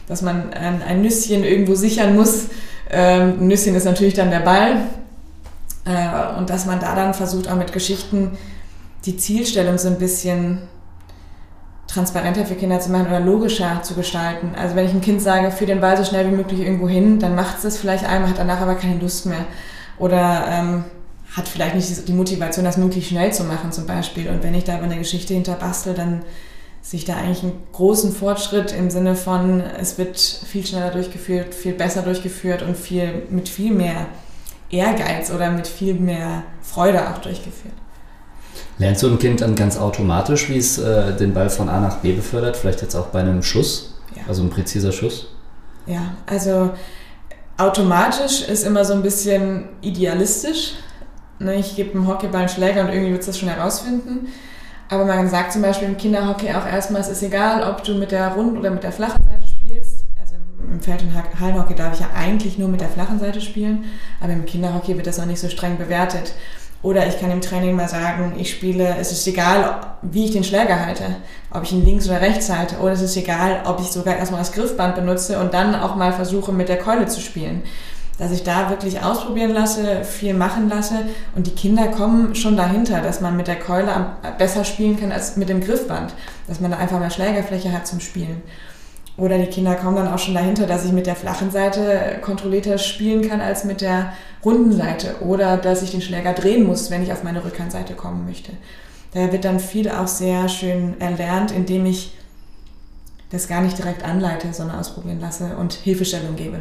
dass man ein, ein Nüsschen irgendwo sichern muss. Ähm, Nüsschen ist natürlich dann der Ball. Äh, und dass man da dann versucht, auch mit Geschichten die Zielstellung so ein bisschen transparenter für Kinder zu machen oder logischer zu gestalten. Also wenn ich einem Kind sage, für den Ball so schnell wie möglich irgendwo hin, dann macht es das vielleicht einmal, hat danach aber keine Lust mehr. Oder ähm, hat vielleicht nicht die Motivation, das möglichst schnell zu machen zum Beispiel. Und wenn ich da aber eine Geschichte hinter bastel, dann sehe ich da eigentlich einen großen Fortschritt im Sinne von, es wird viel schneller durchgeführt, viel besser durchgeführt und viel, mit viel mehr Ehrgeiz oder mit viel mehr Freude auch durchgeführt. Lernt so ein Kind dann ganz automatisch, wie es äh, den Ball von A nach B befördert? Vielleicht jetzt auch bei einem Schuss? Ja. Also ein präziser Schuss? Ja, also automatisch ist immer so ein bisschen idealistisch. Ne, ich gebe dem Hockeyball einen Schläger und irgendwie wird es das schon herausfinden. Aber man sagt zum Beispiel im Kinderhockey auch erstmal, es ist egal, ob du mit der runden oder mit der flachen Seite spielst. Also im Feld- und Hallenhockey darf ich ja eigentlich nur mit der flachen Seite spielen, aber im Kinderhockey wird das auch nicht so streng bewertet. Oder ich kann im Training mal sagen, ich spiele, es ist egal, wie ich den Schläger halte, ob ich ihn links oder rechts halte. Oder es ist egal, ob ich sogar erstmal das Griffband benutze und dann auch mal versuche, mit der Keule zu spielen. Dass ich da wirklich ausprobieren lasse, viel machen lasse und die Kinder kommen schon dahinter, dass man mit der Keule besser spielen kann als mit dem Griffband. Dass man da einfach mehr Schlägerfläche hat zum Spielen. Oder die Kinder kommen dann auch schon dahinter, dass ich mit der flachen Seite kontrollierter spielen kann als mit der runden Seite. Oder dass ich den Schläger drehen muss, wenn ich auf meine Rückhandseite kommen möchte. Daher wird dann viel auch sehr schön erlernt, indem ich das gar nicht direkt anleite, sondern ausprobieren lasse und Hilfestellung gebe.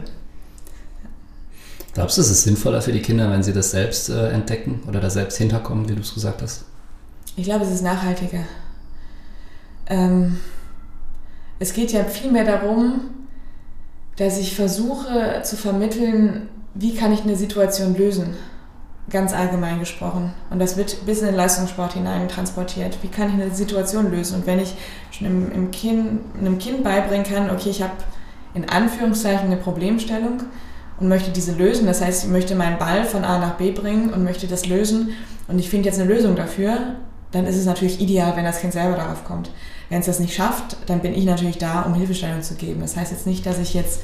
Glaubst du, es ist sinnvoller für die Kinder, wenn sie das selbst äh, entdecken oder da selbst hinterkommen, wie du es gesagt hast? Ich glaube, es ist nachhaltiger. Ähm, es geht ja vielmehr darum, dass ich versuche zu vermitteln, wie kann ich eine Situation lösen. Ganz allgemein gesprochen. Und das wird bis in den Leistungssport hinein transportiert. Wie kann ich eine Situation lösen? Und wenn ich schon im, im kind, einem Kind beibringen kann, okay, ich habe in Anführungszeichen eine Problemstellung und möchte diese lösen, das heißt, ich möchte meinen Ball von A nach B bringen und möchte das lösen und ich finde jetzt eine Lösung dafür, dann ist es natürlich ideal, wenn das Kind selber darauf kommt. Wenn es das nicht schafft, dann bin ich natürlich da, um Hilfestellung zu geben. Das heißt jetzt nicht, dass ich jetzt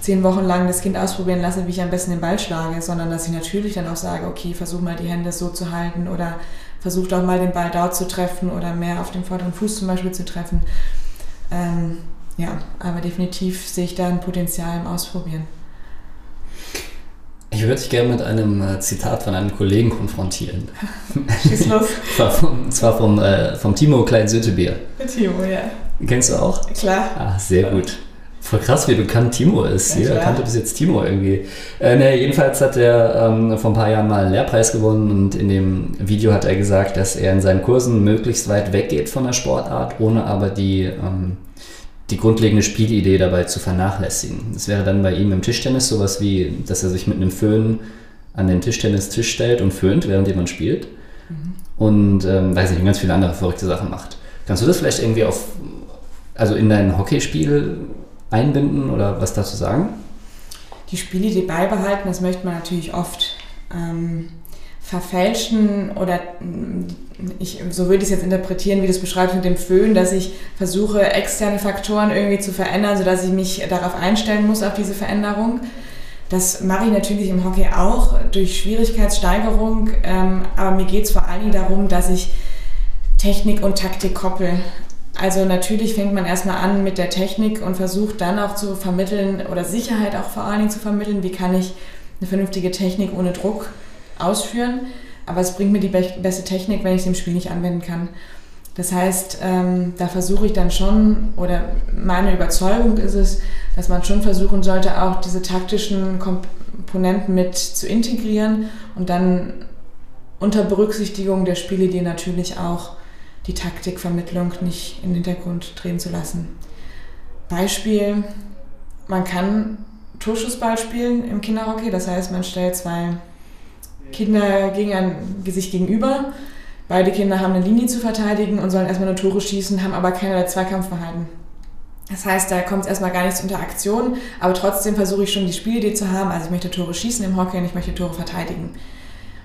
zehn Wochen lang das Kind ausprobieren lasse, wie ich am besten den Ball schlage, sondern dass ich natürlich dann auch sage, okay, versuch mal die Hände so zu halten oder versuch doch mal den Ball dort zu treffen oder mehr auf dem vorderen Fuß zum Beispiel zu treffen. Ähm, ja, aber definitiv sehe ich da ein Potenzial im Ausprobieren. Ich würde dich gerne mit einem äh, Zitat von einem Kollegen konfrontieren. Schieß los. und zwar vom, äh, vom Timo Klein-Süttebier. Timo, ja. Kennst du auch? Klar. Ah, sehr gut. Voll krass, wie bekannt Timo ist. Ja, Jeder kannte bis jetzt Timo irgendwie. Äh, ne, jedenfalls hat er ähm, vor ein paar Jahren mal einen Lehrpreis gewonnen und in dem Video hat er gesagt, dass er in seinen Kursen möglichst weit weggeht von der Sportart, ohne aber die ähm, die grundlegende Spielidee dabei zu vernachlässigen. Das wäre dann bei ihm im Tischtennis sowas wie, dass er sich mit einem Föhn an den Tischtennistisch stellt und föhnt, während jemand spielt. Mhm. Und ähm, weiß nicht, ganz viele andere verrückte Sachen macht. Kannst du das vielleicht irgendwie auf, also in dein Hockeyspiel einbinden oder was dazu sagen? Die Spielidee beibehalten, das möchte man natürlich oft. Ähm, verfälschen oder ich, so würde ich es jetzt interpretieren, wie du es beschreibst mit dem Föhn, dass ich versuche, externe Faktoren irgendwie zu verändern, sodass ich mich darauf einstellen muss, auf diese Veränderung. Das mache ich natürlich im Hockey auch durch Schwierigkeitssteigerung, ähm, aber mir geht es vor allen Dingen darum, dass ich Technik und Taktik koppel. Also natürlich fängt man erstmal an mit der Technik und versucht dann auch zu vermitteln oder Sicherheit auch vor allen Dingen zu vermitteln, wie kann ich eine vernünftige Technik ohne Druck ausführen, aber es bringt mir die beste Technik, wenn ich sie im Spiel nicht anwenden kann. Das heißt, ähm, da versuche ich dann schon, oder meine Überzeugung ist es, dass man schon versuchen sollte, auch diese taktischen Komponenten mit zu integrieren und dann unter Berücksichtigung der Spielidee natürlich auch die Taktikvermittlung nicht in den Hintergrund drehen zu lassen. Beispiel, man kann Torschussball spielen im Kinderhockey, das heißt, man stellt zwei Kinder gegen ein, sich gegenüber. Beide Kinder haben eine Linie zu verteidigen und sollen erstmal nur Tore schießen, haben aber keinerlei Zweikampfverhalten. Das heißt, da kommt es erstmal gar nicht zur Interaktion, aber trotzdem versuche ich schon die Spielidee zu haben. Also ich möchte Tore schießen im Hockey und ich möchte Tore verteidigen.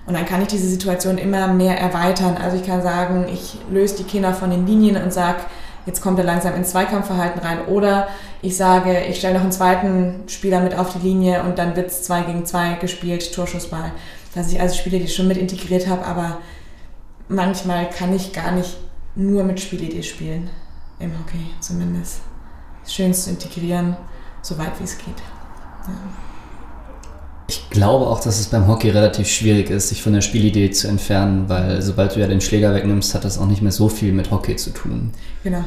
Und dann kann ich diese Situation immer mehr erweitern. Also ich kann sagen, ich löse die Kinder von den Linien und sage, jetzt kommt er langsam ins Zweikampfverhalten rein. Oder ich sage, ich stelle noch einen zweiten Spieler mit auf die Linie und dann wird es zwei gegen zwei gespielt, Torschussball dass ich also Spiele, die schon mit integriert habe, aber manchmal kann ich gar nicht nur mit Spielidee spielen. Im Hockey zumindest. Schön zu integrieren, so weit wie es geht. Ja. Ich glaube auch, dass es beim Hockey relativ schwierig ist, sich von der Spielidee zu entfernen, weil sobald du ja den Schläger wegnimmst, hat das auch nicht mehr so viel mit Hockey zu tun. Genau,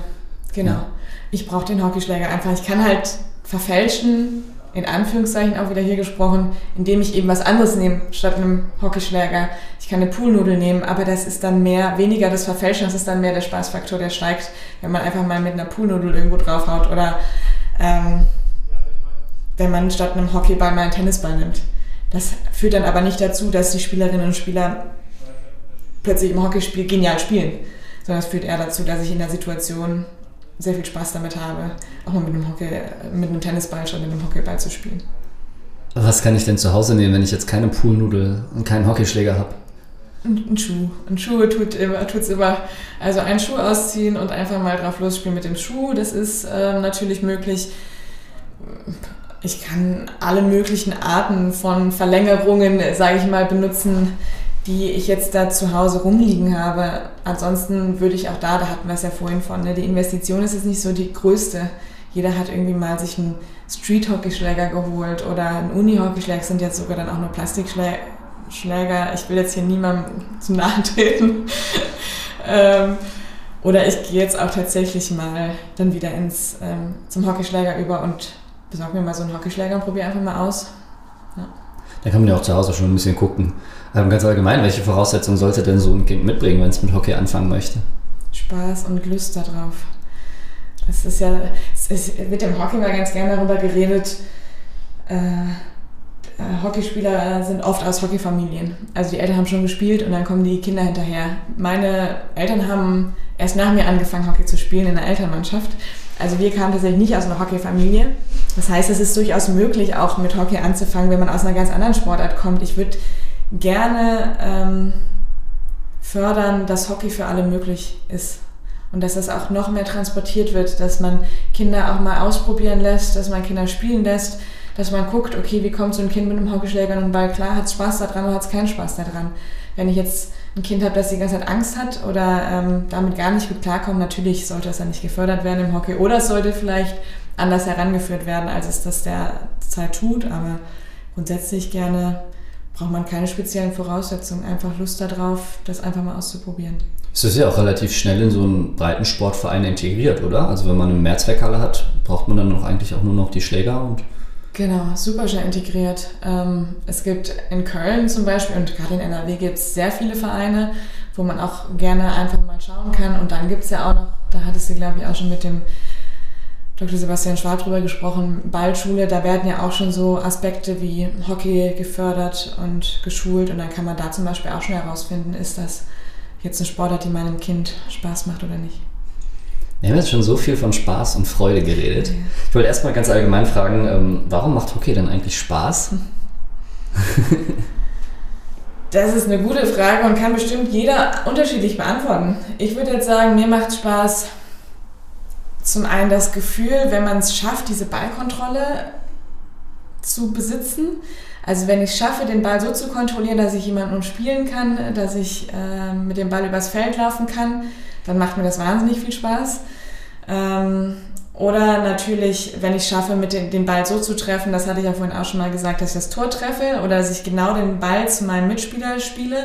genau. Ja. Ich brauche den Hockeyschläger einfach. Ich kann halt verfälschen, in Anführungszeichen auch wieder hier gesprochen, indem ich eben was anderes nehme statt einem Hockeyschläger. Ich kann eine Poolnudel nehmen, aber das ist dann mehr, weniger das Verfälschen, das ist dann mehr der Spaßfaktor, der steigt, wenn man einfach mal mit einer Poolnudel irgendwo draufhaut oder ähm, wenn man statt einem Hockeyball mal einen Tennisball nimmt. Das führt dann aber nicht dazu, dass die Spielerinnen und Spieler plötzlich im Hockeyspiel genial spielen, sondern es führt eher dazu, dass ich in der Situation sehr viel Spaß damit habe, auch mal mit einem, Hockey, mit einem Tennisball statt mit einem Hockeyball zu spielen. Was kann ich denn zu Hause nehmen, wenn ich jetzt keine Poolnudel und keinen Hockeyschläger habe? Ein, Schuh. Ein Schuh tut immer, tut's immer. Also einen Schuh ausziehen und einfach mal drauf losspielen mit dem Schuh, das ist äh, natürlich möglich. Ich kann alle möglichen Arten von Verlängerungen, sage ich mal, benutzen, die ich jetzt da zu Hause rumliegen habe. Ansonsten würde ich auch da, da hatten wir es ja vorhin von, ne, die Investition ist jetzt nicht so die größte. Jeder hat irgendwie mal sich einen Street-Hockeyschläger geholt oder einen Uni-Hockeyschläger, sind jetzt sogar dann auch nur Plastikschläger. Ich will jetzt hier niemandem zu nahe treten. ähm, oder ich gehe jetzt auch tatsächlich mal dann wieder ins, ähm, zum Hockeyschläger über und besorge mir mal so einen Hockeyschläger und probiere einfach mal aus. Ja. Da kann man ja auch zu Hause schon ein bisschen gucken. Ähm, ganz allgemein, welche Voraussetzungen sollte denn so ein Kind mitbringen, wenn es mit Hockey anfangen möchte? Spaß und Lust darauf. Es ist ja, es wird im Hockey mal ganz gerne darüber geredet, äh, äh, Hockeyspieler sind oft aus Hockeyfamilien. Also die Eltern haben schon gespielt und dann kommen die Kinder hinterher. Meine Eltern haben erst nach mir angefangen, Hockey zu spielen in der Elternmannschaft. Also wir kamen tatsächlich nicht aus einer Hockeyfamilie. Das heißt, es ist durchaus möglich, auch mit Hockey anzufangen, wenn man aus einer ganz anderen Sportart kommt. Ich würde gerne ähm, fördern, dass Hockey für alle möglich ist. Und dass das auch noch mehr transportiert wird, dass man Kinder auch mal ausprobieren lässt, dass man Kinder spielen lässt, dass man guckt, okay, wie kommt so ein Kind mit einem Hockeyschläger und einem Ball klar, hat Spaß daran oder hat es keinen Spaß daran. Wenn ich jetzt ein Kind habe, das die ganze Zeit Angst hat oder ähm, damit gar nicht gut klarkommt, natürlich sollte das dann nicht gefördert werden im Hockey oder es sollte vielleicht anders herangeführt werden, als es das derzeit tut, aber grundsätzlich gerne braucht man keine speziellen Voraussetzungen, einfach Lust darauf, das einfach mal auszuprobieren. Es ist ja auch relativ schnell in so einen breiten Sportverein integriert, oder? Also wenn man eine Mehrzweckhalle hat, braucht man dann noch eigentlich auch nur noch die Schläger und Genau, super schnell integriert. Ähm, es gibt in Köln zum Beispiel und gerade in NRW gibt es sehr viele Vereine, wo man auch gerne einfach mal schauen kann. Und dann gibt es ja auch noch, da hattest du glaube ich auch schon mit dem Dr. Sebastian Schwab drüber gesprochen, Ballschule, da werden ja auch schon so Aspekte wie Hockey gefördert und geschult und dann kann man da zum Beispiel auch schon herausfinden, ist das jetzt eine Sportart, die meinem Kind Spaß macht oder nicht. Wir haben jetzt schon so viel von Spaß und Freude geredet. Ich wollte erstmal ganz allgemein fragen, ähm, warum macht Hockey denn eigentlich Spaß? Das ist eine gute Frage und kann bestimmt jeder unterschiedlich beantworten. Ich würde jetzt sagen, mir macht Spaß, zum einen das Gefühl, wenn man es schafft, diese Ballkontrolle zu besitzen. Also wenn ich schaffe, den Ball so zu kontrollieren, dass ich jemanden umspielen kann, dass ich äh, mit dem Ball übers Feld laufen kann, dann macht mir das wahnsinnig viel Spaß. Ähm, oder natürlich, wenn ich schaffe, mit den, den Ball so zu treffen, das hatte ich ja vorhin auch schon mal gesagt, dass ich das Tor treffe oder dass ich genau den Ball zu meinem Mitspieler spiele.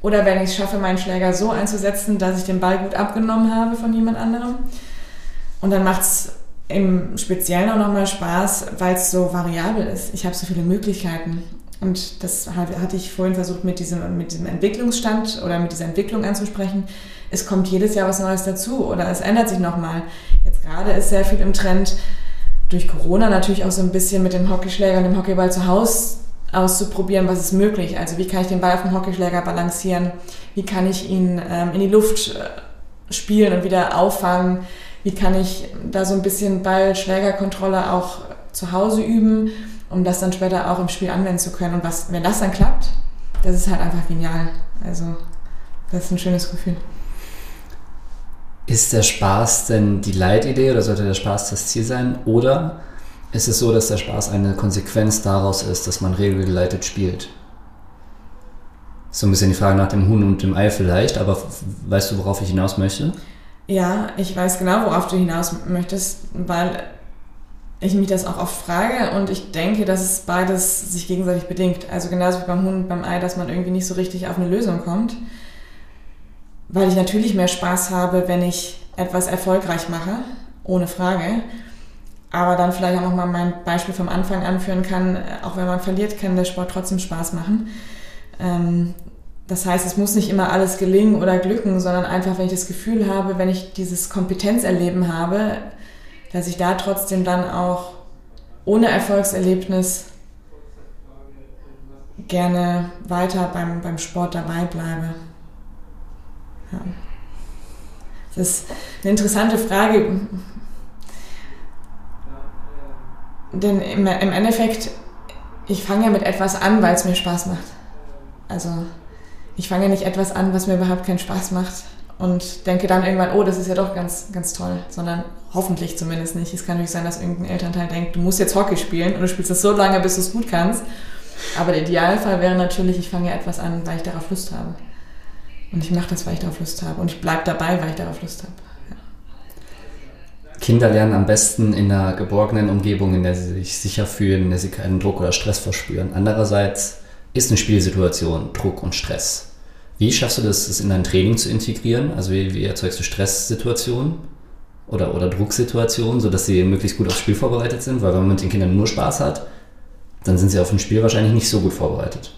Oder wenn ich schaffe, meinen Schläger so einzusetzen, dass ich den Ball gut abgenommen habe von jemand anderem. Und dann macht es im Speziellen auch nochmal Spaß, weil es so variabel ist. Ich habe so viele Möglichkeiten. Und das hatte ich vorhin versucht mit diesem, mit diesem Entwicklungsstand oder mit dieser Entwicklung anzusprechen. Es kommt jedes Jahr was Neues dazu oder es ändert sich nochmal. Jetzt gerade ist sehr viel im Trend, durch Corona natürlich auch so ein bisschen mit dem Hockeyschläger und dem Hockeyball zu Hause auszuprobieren, was ist möglich. Also wie kann ich den Ball auf dem Hockeyschläger balancieren? Wie kann ich ihn ähm, in die Luft äh, spielen und wieder auffangen? Wie kann ich da so ein bisschen Ball-Schlägerkontrolle auch zu Hause üben, um das dann später auch im Spiel anwenden zu können. Und was, wenn das dann klappt, das ist halt einfach genial. Also das ist ein schönes Gefühl. Ist der Spaß denn die Leitidee oder sollte der Spaß das Ziel sein? Oder ist es so, dass der Spaß eine Konsequenz daraus ist, dass man regelgeleitet spielt? So ein bisschen die Frage nach dem Huhn und dem Ei vielleicht, aber weißt du, worauf ich hinaus möchte? Ja, ich weiß genau, worauf du hinaus möchtest, weil ich mich das auch oft frage und ich denke, dass es beides sich gegenseitig bedingt. Also genauso wie beim Hund und beim Ei, dass man irgendwie nicht so richtig auf eine Lösung kommt. Weil ich natürlich mehr Spaß habe, wenn ich etwas erfolgreich mache, ohne Frage. aber dann vielleicht auch nochmal mein Beispiel vom Anfang anführen kann, auch wenn man verliert, kann der Sport trotzdem Spaß machen. Ähm, das heißt, es muss nicht immer alles gelingen oder glücken, sondern einfach, wenn ich das Gefühl habe, wenn ich dieses Kompetenzerleben habe, dass ich da trotzdem dann auch ohne Erfolgserlebnis gerne weiter beim, beim Sport dabei bleibe. Ja. Das ist eine interessante Frage, denn im, im Endeffekt, ich fange ja mit etwas an, weil es mir Spaß macht. Also ich fange ja nicht etwas an, was mir überhaupt keinen Spaß macht und denke dann irgendwann, oh, das ist ja doch ganz, ganz toll, sondern hoffentlich zumindest nicht. Es kann natürlich sein, dass irgendein Elternteil denkt, du musst jetzt Hockey spielen und du spielst das so lange, bis du es gut kannst. Aber der Idealfall wäre natürlich, ich fange ja etwas an, weil ich darauf Lust habe. Und ich mache das, weil ich darauf Lust habe. Und ich bleibe dabei, weil ich darauf Lust habe. Kinder lernen am besten in einer geborgenen Umgebung, in der sie sich sicher fühlen, in der sie keinen Druck oder Stress verspüren. Andererseits ist eine Spielsituation Druck und Stress. Wie schaffst du das, das in dein Training zu integrieren? Also wie, wie erzeugst du Stresssituationen oder, oder Drucksituationen, sodass sie möglichst gut aufs Spiel vorbereitet sind? Weil wenn man mit den Kindern nur Spaß hat, dann sind sie auf ein Spiel wahrscheinlich nicht so gut vorbereitet.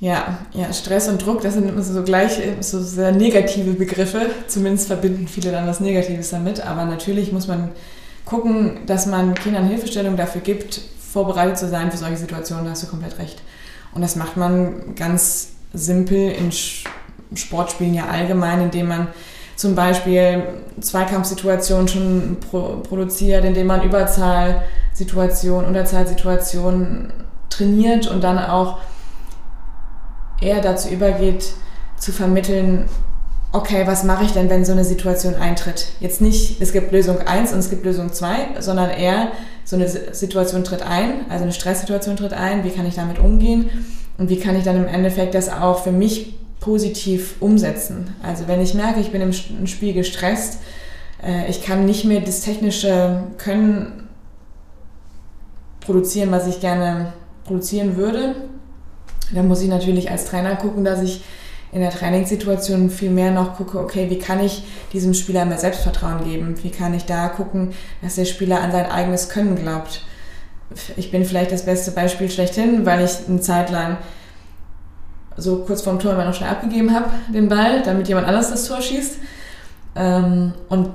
Ja, ja, Stress und Druck, das sind immer so gleich so sehr negative Begriffe. Zumindest verbinden viele dann was Negatives damit. Aber natürlich muss man gucken, dass man Kindern Hilfestellung dafür gibt, vorbereitet zu sein für solche Situationen. Da hast du komplett recht. Und das macht man ganz simpel in Sportspielen ja allgemein, indem man zum Beispiel Zweikampfsituationen schon pro produziert, indem man Überzahlsituationen, Unterzahlsituationen trainiert und dann auch eher dazu übergeht, zu vermitteln, okay, was mache ich denn, wenn so eine Situation eintritt? Jetzt nicht, es gibt Lösung 1 und es gibt Lösung 2, sondern eher, so eine Situation tritt ein, also eine Stresssituation tritt ein, wie kann ich damit umgehen und wie kann ich dann im Endeffekt das auch für mich positiv umsetzen? Also wenn ich merke, ich bin im Spiel gestresst, äh, ich kann nicht mehr das technische Können produzieren, was ich gerne produzieren würde, dann muss ich natürlich als Trainer gucken, dass ich in der Trainingssituation viel mehr noch gucke, okay, wie kann ich diesem Spieler mehr Selbstvertrauen geben? Wie kann ich da gucken, dass der Spieler an sein eigenes Können glaubt? Ich bin vielleicht das beste Beispiel schlechthin, weil ich eine Zeit lang so kurz vorm Tor immer noch schnell abgegeben habe, den Ball, damit jemand anders das Tor schießt. Ähm, und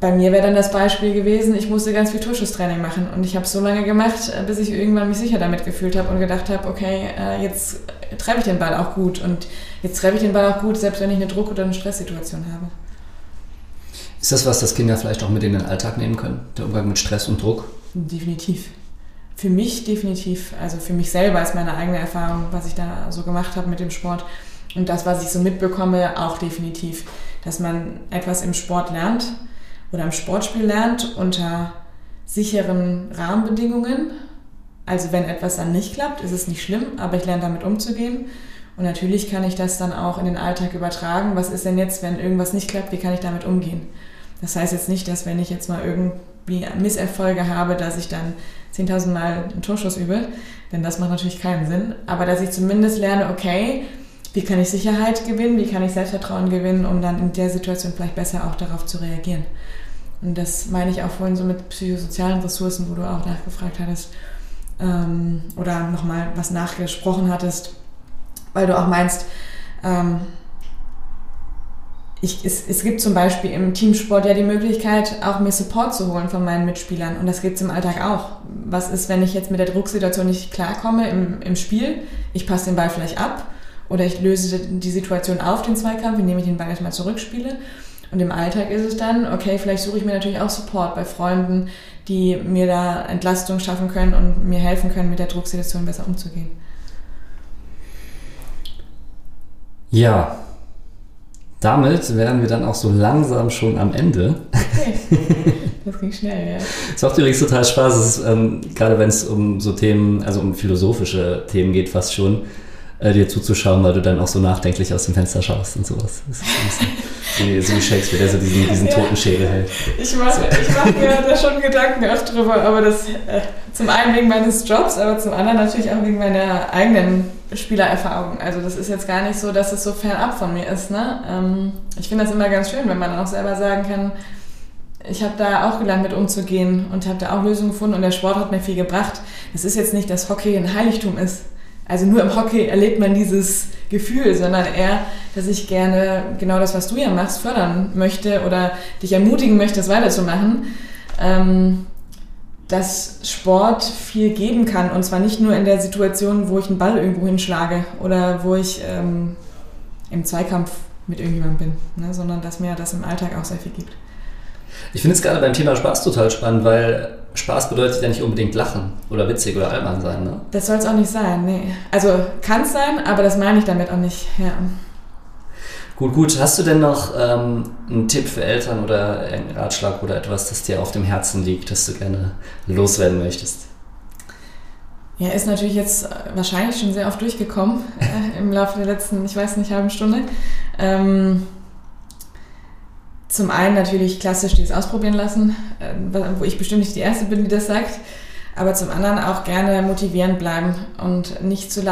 bei mir wäre dann das Beispiel gewesen, ich musste ganz viel Torschusstraining machen und ich habe es so lange gemacht, bis ich irgendwann mich sicher damit gefühlt habe und gedacht habe, okay, äh, jetzt treffe ich den Ball auch gut und jetzt treffe ich den Ball auch gut, selbst wenn ich eine Druck- oder eine Stresssituation habe. Ist das was, das Kinder vielleicht auch mit in den Alltag nehmen können, der Umgang mit Stress und Druck? Definitiv. Für mich definitiv, also für mich selber ist meine eigene Erfahrung, was ich da so gemacht habe mit dem Sport und das, was ich so mitbekomme, auch definitiv, dass man etwas im Sport lernt, oder im Sportspiel lernt unter sicheren Rahmenbedingungen. Also wenn etwas dann nicht klappt, ist es nicht schlimm, aber ich lerne damit umzugehen. Und natürlich kann ich das dann auch in den Alltag übertragen. Was ist denn jetzt, wenn irgendwas nicht klappt? Wie kann ich damit umgehen? Das heißt jetzt nicht, dass wenn ich jetzt mal irgendwie Misserfolge habe, dass ich dann 10.000 Mal einen Torschuss übe, denn das macht natürlich keinen Sinn. Aber dass ich zumindest lerne, okay, wie kann ich Sicherheit gewinnen, wie kann ich Selbstvertrauen gewinnen, um dann in der Situation vielleicht besser auch darauf zu reagieren. Und das meine ich auch vorhin so mit psychosozialen Ressourcen, wo du auch nachgefragt hattest ähm, oder nochmal was nachgesprochen hattest, weil du auch meinst, ähm, ich, es, es gibt zum Beispiel im Teamsport ja die Möglichkeit, auch mir Support zu holen von meinen Mitspielern. Und das gibt es im Alltag auch. Was ist, wenn ich jetzt mit der Drucksituation nicht klarkomme im, im Spiel? Ich passe den Ball vielleicht ab oder ich löse die Situation auf, den Zweikampf, indem ich den Ball erstmal zurückspiele. Und im Alltag ist es dann, okay, vielleicht suche ich mir natürlich auch Support bei Freunden, die mir da Entlastung schaffen können und mir helfen können, mit der Drucksituation besser umzugehen. Ja, damit wären wir dann auch so langsam schon am Ende. Okay. Das ging schnell, ja. Es macht übrigens total Spaß, ist, ähm, gerade wenn es um so Themen, also um philosophische Themen geht, fast schon, äh, dir zuzuschauen, weil du dann auch so nachdenklich aus dem Fenster schaust und sowas. Das ist so, wie, so wie Shakespeare, der so diesen, diesen ja. toten Schädel hält. Ich mache so. mach mir da schon Gedanken auch drüber, aber das äh, zum einen wegen meines Jobs, aber zum anderen natürlich auch wegen meiner eigenen Spielererfahrung. Also das ist jetzt gar nicht so, dass es so fernab von mir ist. Ne? Ähm, ich finde das immer ganz schön, wenn man auch selber sagen kann, ich habe da auch gelernt, mit umzugehen und habe da auch Lösungen gefunden und der Sport hat mir viel gebracht. Es ist jetzt nicht, dass Hockey ein Heiligtum ist. Also nur im Hockey erlebt man dieses Gefühl, sondern eher, dass ich gerne genau das, was du ja machst, fördern möchte oder dich ermutigen möchte, das weiterzumachen. Ähm, dass Sport viel geben kann und zwar nicht nur in der Situation, wo ich einen Ball irgendwo hinschlage oder wo ich ähm, im Zweikampf mit irgendjemandem bin, ne? sondern dass mir das im Alltag auch sehr viel gibt. Ich finde es gerade beim Thema Spaß total spannend, weil Spaß bedeutet ja nicht unbedingt lachen oder witzig oder albern sein. Ne? Das soll es auch nicht sein, nee. Also kann es sein, aber das meine ich damit auch nicht. Ja. Gut, gut. Hast du denn noch ähm, einen Tipp für Eltern oder einen Ratschlag oder etwas, das dir auf dem Herzen liegt, das du gerne loswerden möchtest? Ja, ist natürlich jetzt wahrscheinlich schon sehr oft durchgekommen äh, im Laufe der letzten, ich weiß nicht, halben Stunde. Ähm, zum einen natürlich klassisch dieses Ausprobieren lassen, äh, wo ich bestimmt nicht die Erste bin, die das sagt, aber zum anderen auch gerne motivierend bleiben und nicht zu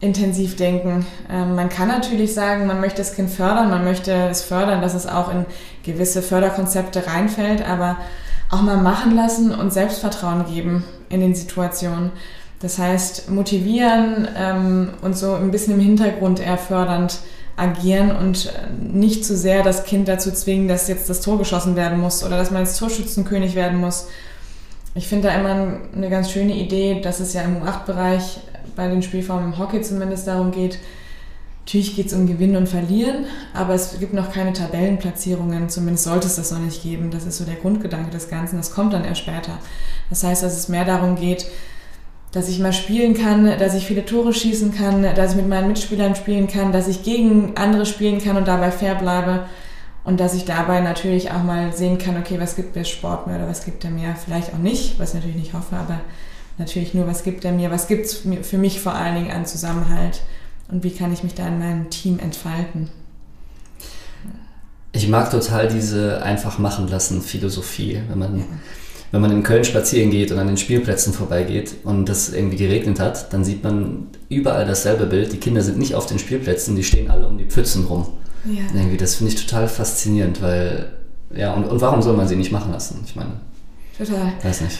leistungsintensiv denken. Ähm, man kann natürlich sagen, man möchte das Kind fördern, man möchte es fördern, dass es auch in gewisse Förderkonzepte reinfällt, aber auch mal machen lassen und Selbstvertrauen geben in den Situationen. Das heißt, motivieren ähm, und so ein bisschen im Hintergrund eher fördernd agieren und nicht zu sehr das Kind dazu zwingen, dass jetzt das Tor geschossen werden muss oder dass man jetzt Torschützenkönig werden muss. Ich finde da immer eine ganz schöne Idee, dass es ja im U8-Bereich bei den Spielformen im Hockey zumindest darum geht, natürlich geht es um Gewinnen und Verlieren, aber es gibt noch keine Tabellenplatzierungen, zumindest sollte es das noch nicht geben. Das ist so der Grundgedanke des Ganzen, das kommt dann erst später. Das heißt, dass es mehr darum geht, dass ich mal spielen kann, dass ich viele Tore schießen kann, dass ich mit meinen Mitspielern spielen kann, dass ich gegen andere spielen kann und dabei fair bleibe und dass ich dabei natürlich auch mal sehen kann, okay, was gibt der Sport mir oder was gibt er mir? Vielleicht auch nicht, was ich natürlich nicht hoffe, aber natürlich nur, was gibt er mir? Was gibt es für mich vor allen Dingen an Zusammenhalt und wie kann ich mich da in meinem Team entfalten? Ich mag total diese einfach machen lassen Philosophie, wenn man ja wenn man in Köln spazieren geht und an den Spielplätzen vorbeigeht und das irgendwie geregnet hat, dann sieht man überall dasselbe Bild. Die Kinder sind nicht auf den Spielplätzen, die stehen alle um die Pfützen rum. Ja. Irgendwie, das finde ich total faszinierend, weil, ja, und, und warum soll man sie nicht machen lassen? Ich meine, total. Weiß nicht.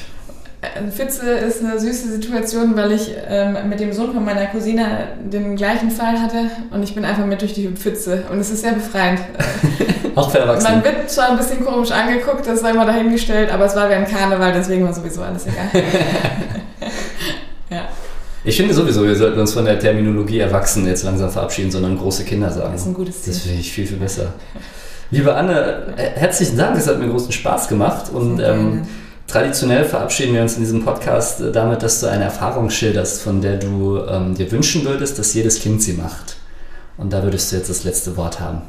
Äh, Pfütze ist eine süße Situation, weil ich ähm, mit dem Sohn von meiner Cousine den gleichen Fall hatte und ich bin einfach mit durch die Pfütze und es ist sehr befreiend. Auch für Erwachsene. Man wird zwar ein bisschen komisch angeguckt, das sei mal dahingestellt, aber es war während Karneval, deswegen war sowieso alles egal. ja. Ich finde sowieso, wir sollten uns von der Terminologie Erwachsene jetzt langsam verabschieden, sondern große Kinder sagen. Das ist ein gutes Ziel. Das finde ich viel, viel besser. Liebe Anne, herzlichen Dank, es hat mir großen Spaß gemacht und ähm, Traditionell verabschieden wir uns in diesem Podcast äh, damit, dass du eine Erfahrung schilderst, von der du ähm, dir wünschen würdest, dass jedes Kind sie macht. Und da würdest du jetzt das letzte Wort haben.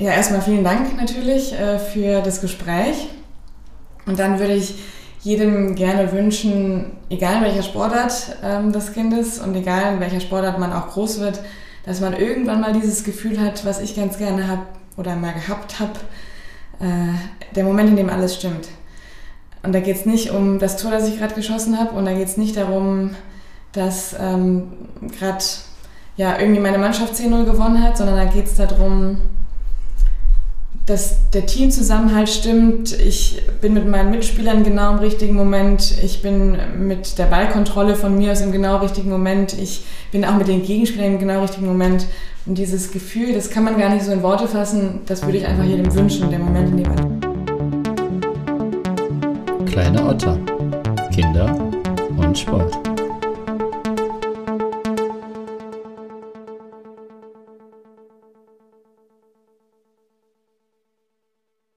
Ja, erstmal vielen Dank natürlich äh, für das Gespräch. Und dann würde ich jedem gerne wünschen, egal in welcher Sportart ähm, das Kind ist und egal in welcher Sportart man auch groß wird, dass man irgendwann mal dieses Gefühl hat, was ich ganz gerne habe oder mal gehabt habe, äh, der Moment, in dem alles stimmt. Und da geht es nicht um das Tor, das ich gerade geschossen habe. Und da geht es nicht darum, dass ähm, gerade ja, irgendwie meine Mannschaft 10-0 gewonnen hat, sondern da geht es darum, dass der Teamzusammenhalt stimmt. Ich bin mit meinen Mitspielern genau im richtigen Moment. Ich bin mit der Ballkontrolle von mir aus im genau richtigen Moment. Ich bin auch mit den Gegenspielern im genau richtigen Moment. Und dieses Gefühl, das kann man gar nicht so in Worte fassen, das würde ich einfach jedem wünschen, der Moment, in dem man Kleine Otter. Kinder und Sport.